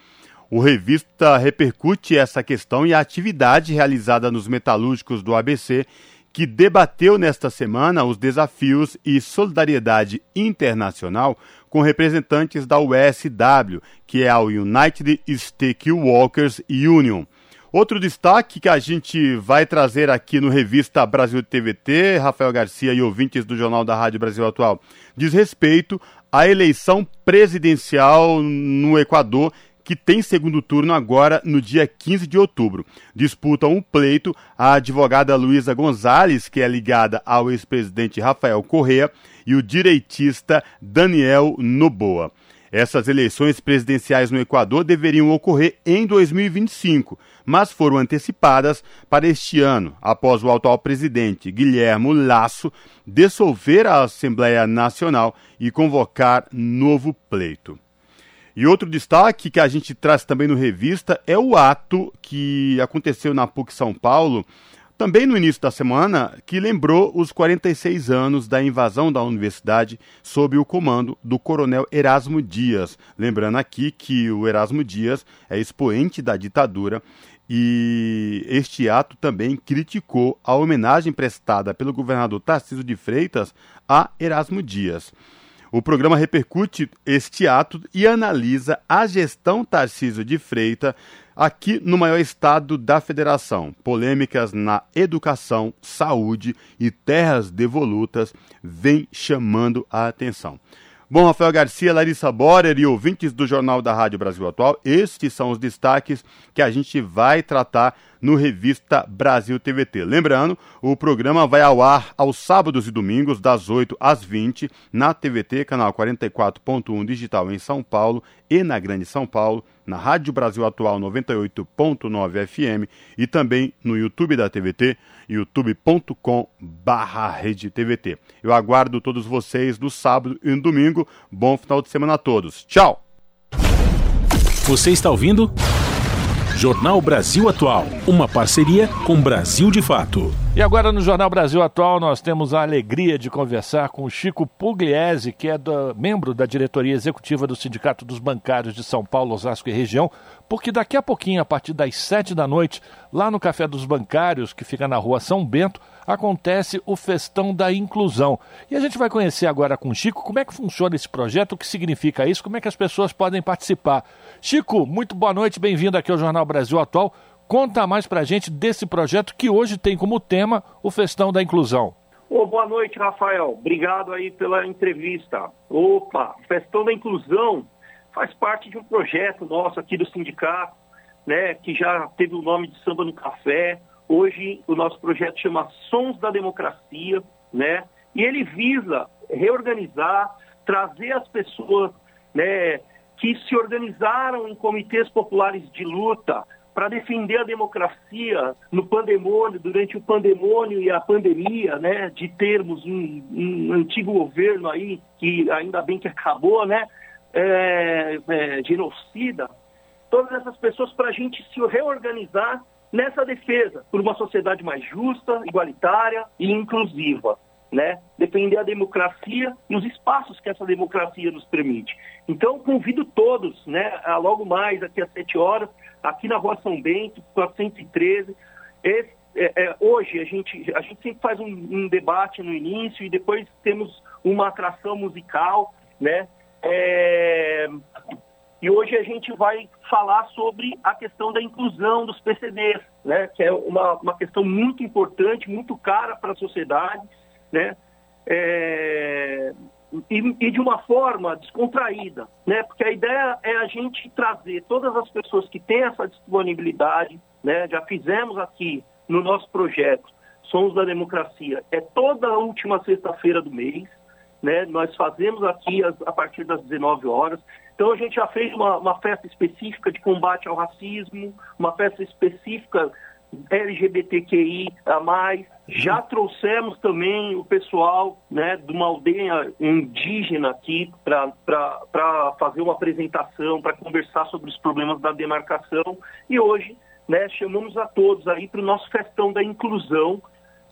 O revista repercute essa questão e a atividade realizada nos metalúrgicos do ABC, que debateu nesta semana os desafios e solidariedade internacional com representantes da USW, que é a United Steelworkers Union. Outro destaque que a gente vai trazer aqui no Revista Brasil TVT, Rafael Garcia e ouvintes do Jornal da Rádio Brasil Atual, diz respeito à eleição presidencial no Equador, que tem segundo turno agora no dia 15 de outubro. Disputam um pleito a advogada Luísa Gonzalez, que é ligada ao ex-presidente Rafael Correa, e o direitista Daniel Noboa. Essas eleições presidenciais no Equador deveriam ocorrer em 2025, mas foram antecipadas para este ano, após o atual presidente Guilherme Lasso dissolver a Assembleia Nacional e convocar novo pleito. E outro destaque que a gente traz também no revista é o ato que aconteceu na PUC São Paulo, também no início da semana, que lembrou os 46 anos da invasão da universidade sob o comando do coronel Erasmo Dias. Lembrando aqui que o Erasmo Dias é expoente da ditadura e este ato também criticou a homenagem prestada pelo governador Tarcísio de Freitas a Erasmo Dias. O programa repercute este ato e analisa a gestão Tarcísio de Freitas aqui no maior estado da federação. Polêmicas na educação, saúde e terras devolutas vêm chamando a atenção. Bom, Rafael Garcia, Larissa Borer e ouvintes do Jornal da Rádio Brasil Atual, estes são os destaques que a gente vai tratar no Revista Brasil TVT. Lembrando, o programa vai ao ar aos sábados e domingos, das 8 às 20, na TVT, canal 44.1 digital em São Paulo e na Grande São Paulo, na Rádio Brasil Atual 98.9 FM e também no YouTube da TVT, youtube.com barra TVT. Eu aguardo todos vocês no sábado e no domingo. Bom final de semana a todos. Tchau! Você está ouvindo? Jornal Brasil Atual, uma parceria com Brasil de Fato. E agora no Jornal Brasil Atual nós temos a alegria de conversar com o Chico Pugliese, que é do, membro da diretoria executiva do Sindicato dos Bancários de São Paulo, Osasco e região, porque daqui a pouquinho, a partir das sete da noite, lá no Café dos Bancários, que fica na rua São Bento, acontece o Festão da Inclusão. E a gente vai conhecer agora com o Chico como é que funciona esse projeto, o que significa isso, como é que as pessoas podem participar. Chico, muito boa noite, bem-vindo aqui ao Jornal Brasil Atual. Conta mais pra gente desse projeto que hoje tem como tema o Festão da Inclusão. Oh, boa noite, Rafael. Obrigado aí pela entrevista. Opa, Festão da Inclusão faz parte de um projeto nosso aqui do sindicato, né, que já teve o nome de Samba no Café. Hoje o nosso projeto chama Sons da Democracia, né? E ele visa reorganizar, trazer as pessoas, né, que se organizaram em comitês populares de luta para defender a democracia no pandemônio, durante o pandemônio e a pandemia, né, de termos um, um antigo governo aí que ainda bem que acabou, né, é, é, genocida, todas essas pessoas para a gente se reorganizar nessa defesa por uma sociedade mais justa, igualitária e inclusiva. Né? Defender a democracia e os espaços que essa democracia nos permite. Então, convido todos, né, a logo mais, aqui às 7 horas, aqui na Rua São Bento, 413. Esse, é, é, hoje, a gente, a gente sempre faz um, um, debate no início e depois temos uma atração musical, né? É, e hoje a gente vai falar sobre a questão da inclusão dos PCDs, né? que é uma, uma questão muito importante, muito cara para a sociedade, né? É, e, e, de uma forma descontraída, né? porque a ideia é a gente trazer todas as pessoas que têm essa disponibilidade, né? já fizemos aqui no nosso projeto Sons da Democracia, é toda a última sexta-feira do mês, né? Nós fazemos aqui a, a, partir das 19 horas. Então a gente já fez uma, uma festa específica de combate ao racismo, uma festa específica LGBTQI a mais. Já trouxemos também o pessoal né, de uma aldeia indígena aqui para fazer uma apresentação, para conversar sobre os problemas da demarcação. E hoje né, chamamos a todos aí para o nosso festão da inclusão,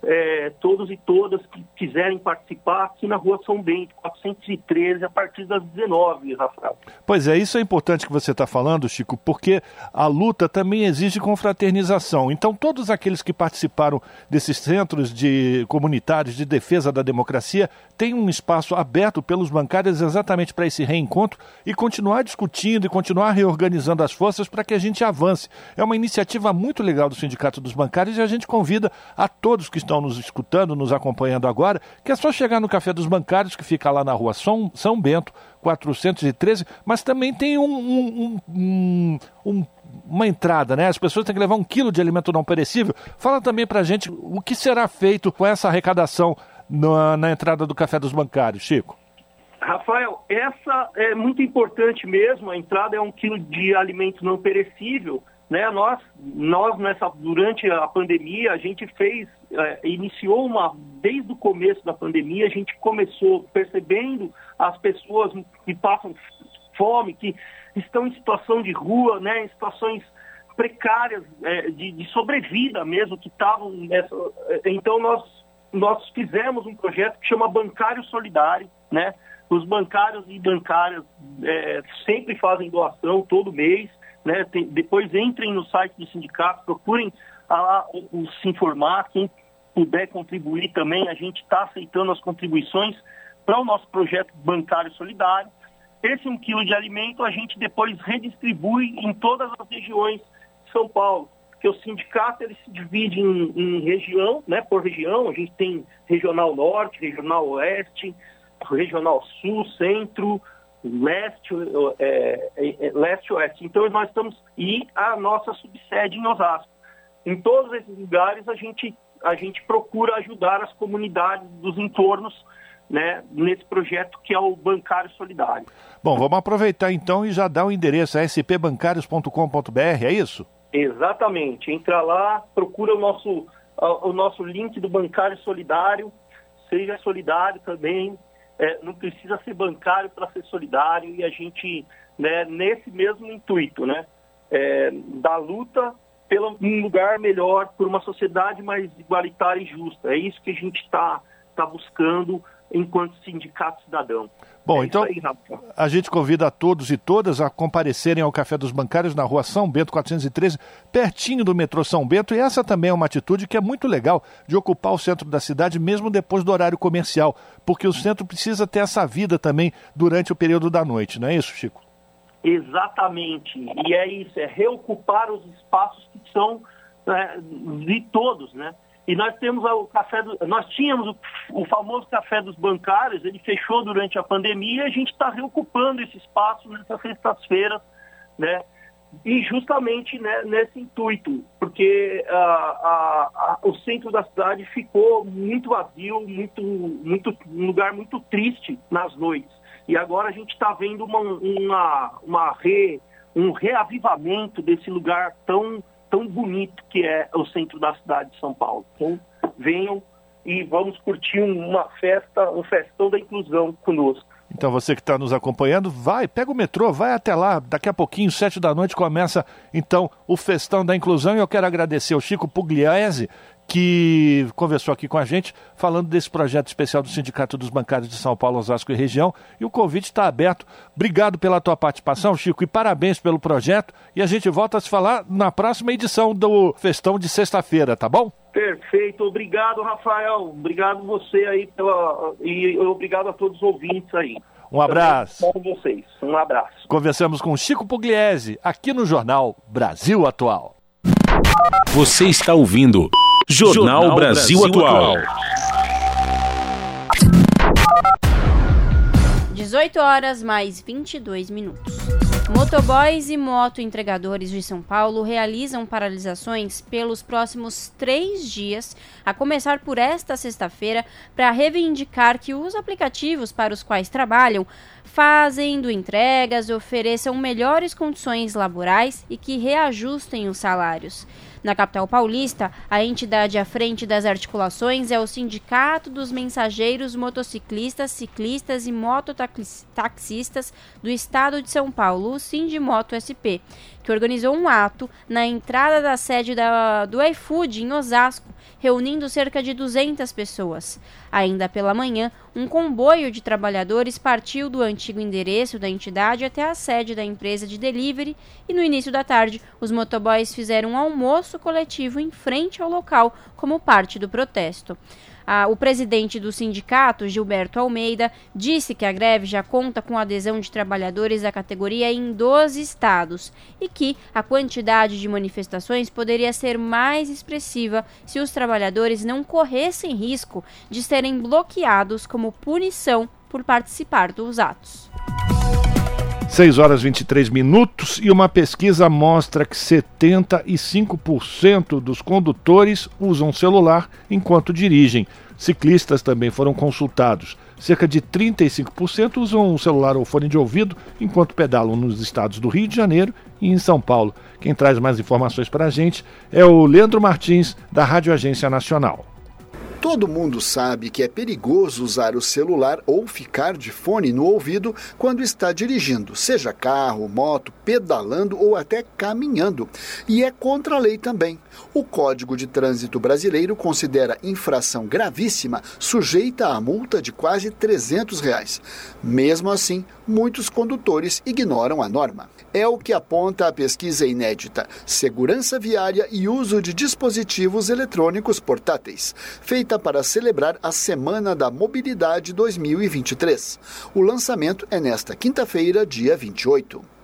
é, todos e todas que quiserem participar aqui na Rua São Bento, 413, a partir das 19, Rafael. Pois é, isso é importante que você está falando, Chico, porque a luta também exige confraternização. Então, todos aqueles que participaram desses centros de comunitários de defesa da democracia têm um espaço aberto pelos bancários exatamente para esse reencontro e continuar discutindo e continuar reorganizando as forças para que a gente avance. É uma iniciativa muito legal do Sindicato dos Bancários e a gente convida a todos que estão nos escutando, nos acompanhando agora, que é só chegar no Café dos Bancários, que fica lá na rua São, São Bento, 413, mas também tem um, um, um, um, uma entrada, né? As pessoas têm que levar um quilo de alimento não perecível. Fala também pra gente o que será feito com essa arrecadação na, na entrada do Café dos Bancários, Chico. Rafael, essa é muito importante mesmo. A entrada é um quilo de alimento não perecível. Né? Nós, nós nessa, durante a pandemia, a gente fez, é, iniciou uma, desde o começo da pandemia, a gente começou percebendo as pessoas que passam fome, que estão em situação de rua, né? em situações precárias é, de, de, sobrevida mesmo, que estavam nessa. É, então nós, nós fizemos um projeto que chama Bancário Solidário, né? Os bancários e bancárias é, sempre fazem doação todo mês. Né? Tem, depois entrem no site do sindicato, procurem a, o, se informar, quem puder contribuir também, a gente está aceitando as contribuições para o nosso projeto bancário solidário. Esse um quilo de alimento a gente depois redistribui em todas as regiões de São Paulo, porque o sindicato ele se divide em, em região, né, por região, a gente tem regional norte, regional oeste, regional sul, centro, leste, é, é, leste oeste. Então nós estamos e a nossa subsede em Osasco. Em todos esses lugares a gente a gente procura ajudar as comunidades dos entornos, né, nesse projeto que é o Bancário Solidário. Bom, vamos aproveitar então e já dar o endereço spbancários.com.br, é isso? Exatamente. Entra lá, procura o nosso o nosso link do Bancário Solidário, seja solidário também, é, não precisa ser bancário para ser solidário e a gente, né, nesse mesmo intuito, né, é, da luta pelo um lugar melhor, por uma sociedade mais igualitária e justa. É isso que a gente está tá buscando enquanto sindicato cidadão. Bom, é então aí, a gente convida a todos e todas a comparecerem ao Café dos Bancários na rua São Bento 413, pertinho do metrô São Bento, e essa também é uma atitude que é muito legal de ocupar o centro da cidade mesmo depois do horário comercial, porque o centro precisa ter essa vida também durante o período da noite, não é isso, Chico? Exatamente, e é isso, é reocupar os espaços que são é, de todos, né? E nós temos o café do, nós tínhamos o, o, famoso café dos bancários, ele fechou durante a pandemia e a gente está reocupando esse espaço nessas sextas-feiras, né? E justamente né, nesse intuito, porque a, a, a, o centro da cidade ficou muito vazio, muito, muito, um lugar muito triste nas noites. E agora a gente está vendo uma, uma, uma re, um reavivamento desse lugar tão tão bonito que é o centro da cidade de São Paulo. Então, venham e vamos curtir uma festa, um festão da inclusão conosco. Então você que está nos acompanhando, vai, pega o metrô, vai até lá. Daqui a pouquinho, sete da noite, começa então o Festão da Inclusão. E eu quero agradecer ao Chico Pugliese, que conversou aqui com a gente, falando desse projeto especial do Sindicato dos Bancários de São Paulo, Osasco e região. E o convite está aberto. Obrigado pela tua participação, Chico, e parabéns pelo projeto. E a gente volta a se falar na próxima edição do Festão de sexta-feira, tá bom? Perfeito, obrigado, Rafael. Obrigado você aí pela... e obrigado a todos os ouvintes aí. Um abraço. Com vocês. Um abraço. Conversamos com Chico Pugliese, aqui no Jornal Brasil Atual. Você está ouvindo Jornal, Jornal Brasil, Brasil Atual. 18 horas mais 22 minutos. Motoboys e moto entregadores de São Paulo realizam paralisações pelos próximos três dias, a começar por esta sexta-feira, para reivindicar que os aplicativos para os quais trabalham fazendo entregas ofereçam melhores condições laborais e que reajustem os salários. Na capital paulista, a entidade à frente das articulações é o Sindicato dos Mensageiros Motociclistas, Ciclistas e Mototaxistas do Estado de São Paulo, o Sindimoto SP, que organizou um ato na entrada da sede da, do iFood em Osasco, reunindo cerca de 200 pessoas. Ainda pela manhã, um comboio de trabalhadores partiu do antigo endereço da entidade até a sede da empresa de delivery e no início da tarde, os motoboys fizeram um almoço coletivo em frente ao local como parte do protesto. O presidente do sindicato, Gilberto Almeida, disse que a greve já conta com adesão de trabalhadores da categoria em 12 estados e que a quantidade de manifestações poderia ser mais expressiva se os trabalhadores não corressem risco de serem bloqueados como punição por participar dos atos. 6 horas 23 minutos e uma pesquisa mostra que 75% dos condutores usam celular enquanto dirigem. Ciclistas também foram consultados. Cerca de 35% usam um celular ou fone de ouvido enquanto pedalam nos estados do Rio de Janeiro e em São Paulo. Quem traz mais informações para a gente é o Leandro Martins, da Rádio Agência Nacional. Todo mundo sabe que é perigoso usar o celular ou ficar de fone no ouvido quando está dirigindo, seja carro, moto, pedalando ou até caminhando. E é contra a lei também. O Código de Trânsito Brasileiro considera infração gravíssima, sujeita a multa de quase 300 reais. Mesmo assim, muitos condutores ignoram a norma. É o que aponta a pesquisa inédita Segurança Viária e Uso de Dispositivos Eletrônicos Portáteis, feita para celebrar a Semana da Mobilidade 2023. O lançamento é nesta quinta-feira, dia 28.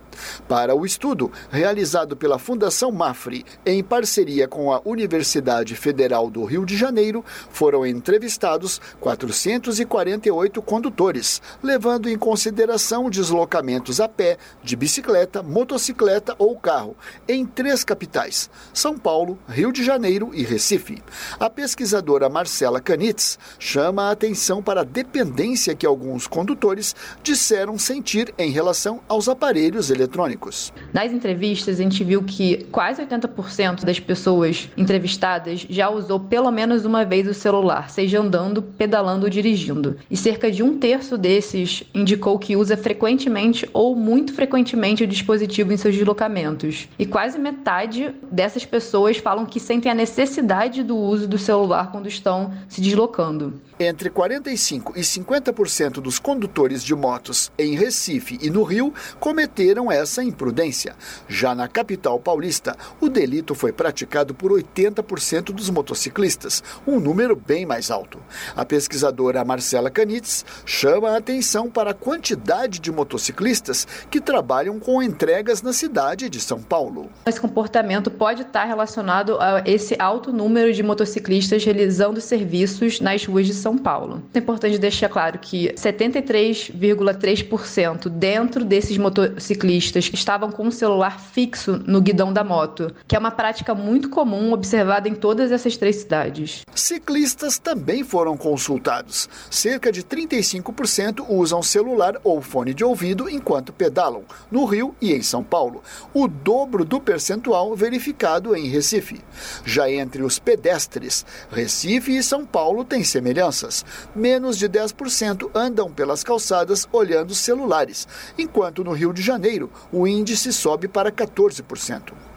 Para o estudo, realizado pela Fundação Mafre, em parceria com a Universidade Federal do Rio de Janeiro, foram entrevistados 448 condutores, levando em consideração deslocamentos a pé, de bicicleta, motocicleta ou carro, em três capitais: São Paulo, Rio de Janeiro e Recife. A pesquisadora Marcela Canitz chama a atenção para a dependência que alguns condutores disseram sentir em relação aos aparelhos eletrônicos eletrônicos. Nas entrevistas, a gente viu que quase 80% das pessoas entrevistadas já usou pelo menos uma vez o celular, seja andando, pedalando ou dirigindo. E cerca de um terço desses indicou que usa frequentemente ou muito frequentemente o dispositivo em seus deslocamentos. E quase metade dessas pessoas falam que sentem a necessidade do uso do celular quando estão se deslocando. Entre 45% e 50% dos condutores de motos em Recife e no Rio cometeram essa imprudência. Já na capital paulista, o delito foi praticado por 80% dos motociclistas, um número bem mais alto. A pesquisadora Marcela Canitz chama a atenção para a quantidade de motociclistas que trabalham com entregas na cidade de São Paulo. Esse comportamento pode estar relacionado a esse alto número de motociclistas realizando serviços nas ruas de São Paulo. É importante deixar claro que 73,3% dentro desses motociclistas ciclistas estavam com o celular fixo no guidão da moto, que é uma prática muito comum observada em todas essas três cidades. Ciclistas também foram consultados. Cerca de 35% usam celular ou fone de ouvido enquanto pedalam, no Rio e em São Paulo, o dobro do percentual verificado em Recife. Já entre os pedestres, Recife e São Paulo têm semelhanças. Menos de 10% andam pelas calçadas olhando celulares, enquanto no Rio de Janeiro o índice sobe para 14%.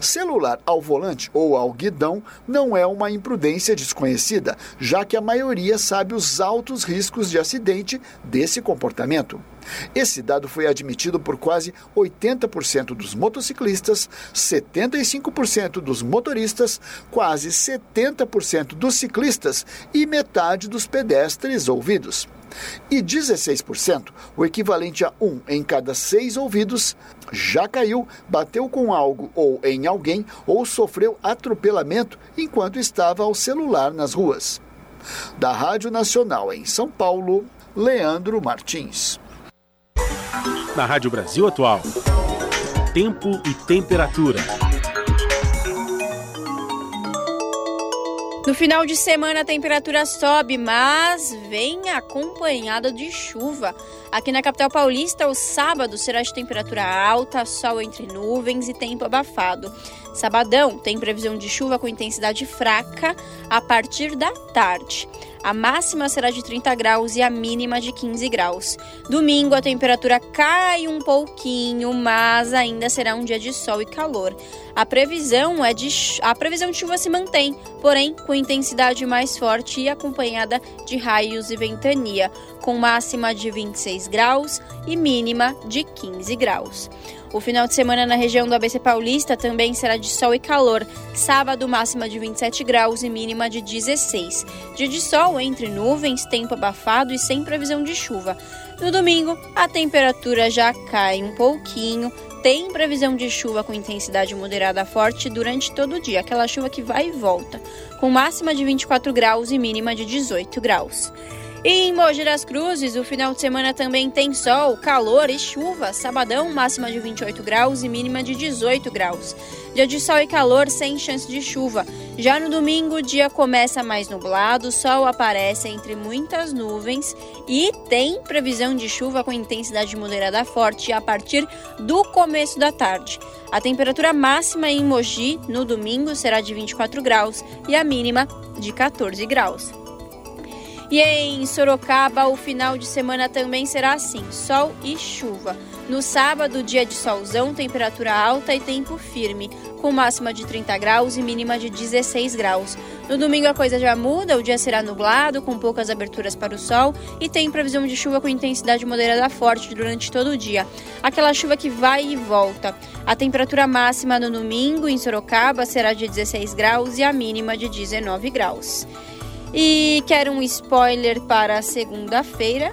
Celular ao volante ou ao guidão não é uma imprudência desconhecida, já que a maioria sabe os altos riscos de acidente desse comportamento. Esse dado foi admitido por quase 80% dos motociclistas, 75% dos motoristas, quase 70% dos ciclistas e metade dos pedestres ouvidos. E 16%, o equivalente a um em cada seis ouvidos, já caiu, bateu com algo ou em alguém ou sofreu atropelamento enquanto estava ao celular nas ruas. Da Rádio Nacional em São Paulo, Leandro Martins. Na Rádio Brasil Atual, tempo e temperatura. No final de semana a temperatura sobe, mas vem acompanhada de chuva. Aqui na capital paulista, o sábado será de temperatura alta, sol entre nuvens e tempo abafado. Sabadão tem previsão de chuva com intensidade fraca a partir da tarde. A máxima será de 30 graus e a mínima de 15 graus. Domingo a temperatura cai um pouquinho, mas ainda será um dia de sol e calor. A previsão é de a previsão de chuva se mantém, porém com intensidade mais forte e acompanhada de raios e ventania, com máxima de 26 graus e mínima de 15 graus. O final de semana na região do ABC Paulista também será de sol e calor. Sábado, máxima de 27 graus e mínima de 16. Dia de sol entre nuvens, tempo abafado e sem previsão de chuva. No domingo, a temperatura já cai um pouquinho. Tem previsão de chuva com intensidade moderada forte durante todo o dia, aquela chuva que vai e volta, com máxima de 24 graus e mínima de 18 graus. E em Mogi das Cruzes, o final de semana também tem sol, calor e chuva. Sabadão, máxima de 28 graus e mínima de 18 graus. Dia de sol e calor sem chance de chuva. Já no domingo, o dia começa mais nublado, sol aparece entre muitas nuvens e tem previsão de chuva com intensidade moderada forte a partir do começo da tarde. A temperatura máxima em Mogi no domingo será de 24 graus e a mínima de 14 graus. E em Sorocaba, o final de semana também será assim: sol e chuva. No sábado, dia de solzão, temperatura alta e tempo firme, com máxima de 30 graus e mínima de 16 graus. No domingo a coisa já muda, o dia será nublado, com poucas aberturas para o sol e tem previsão de chuva com intensidade moderada forte durante todo o dia. Aquela chuva que vai e volta. A temperatura máxima no domingo em Sorocaba será de 16 graus e a mínima de 19 graus. E quer um spoiler para segunda-feira?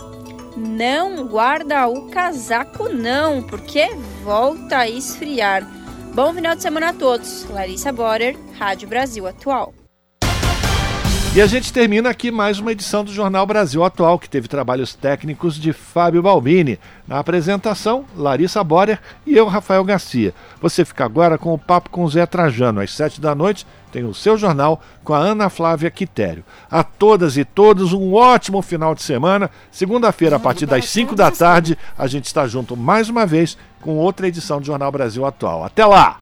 Não guarda o casaco não, porque volta a esfriar. Bom final de semana a todos. Larissa Borer, Rádio Brasil Atual. E a gente termina aqui mais uma edição do Jornal Brasil Atual, que teve trabalhos técnicos de Fábio Balbini. Na apresentação, Larissa Borer e eu, Rafael Garcia. Você fica agora com o Papo com Zé Trajano. Às sete da noite tem o seu jornal com a Ana Flávia Quitério. A todas e todos um ótimo final de semana. Segunda-feira, a partir das cinco da tarde, a gente está junto mais uma vez com outra edição do Jornal Brasil Atual. Até lá!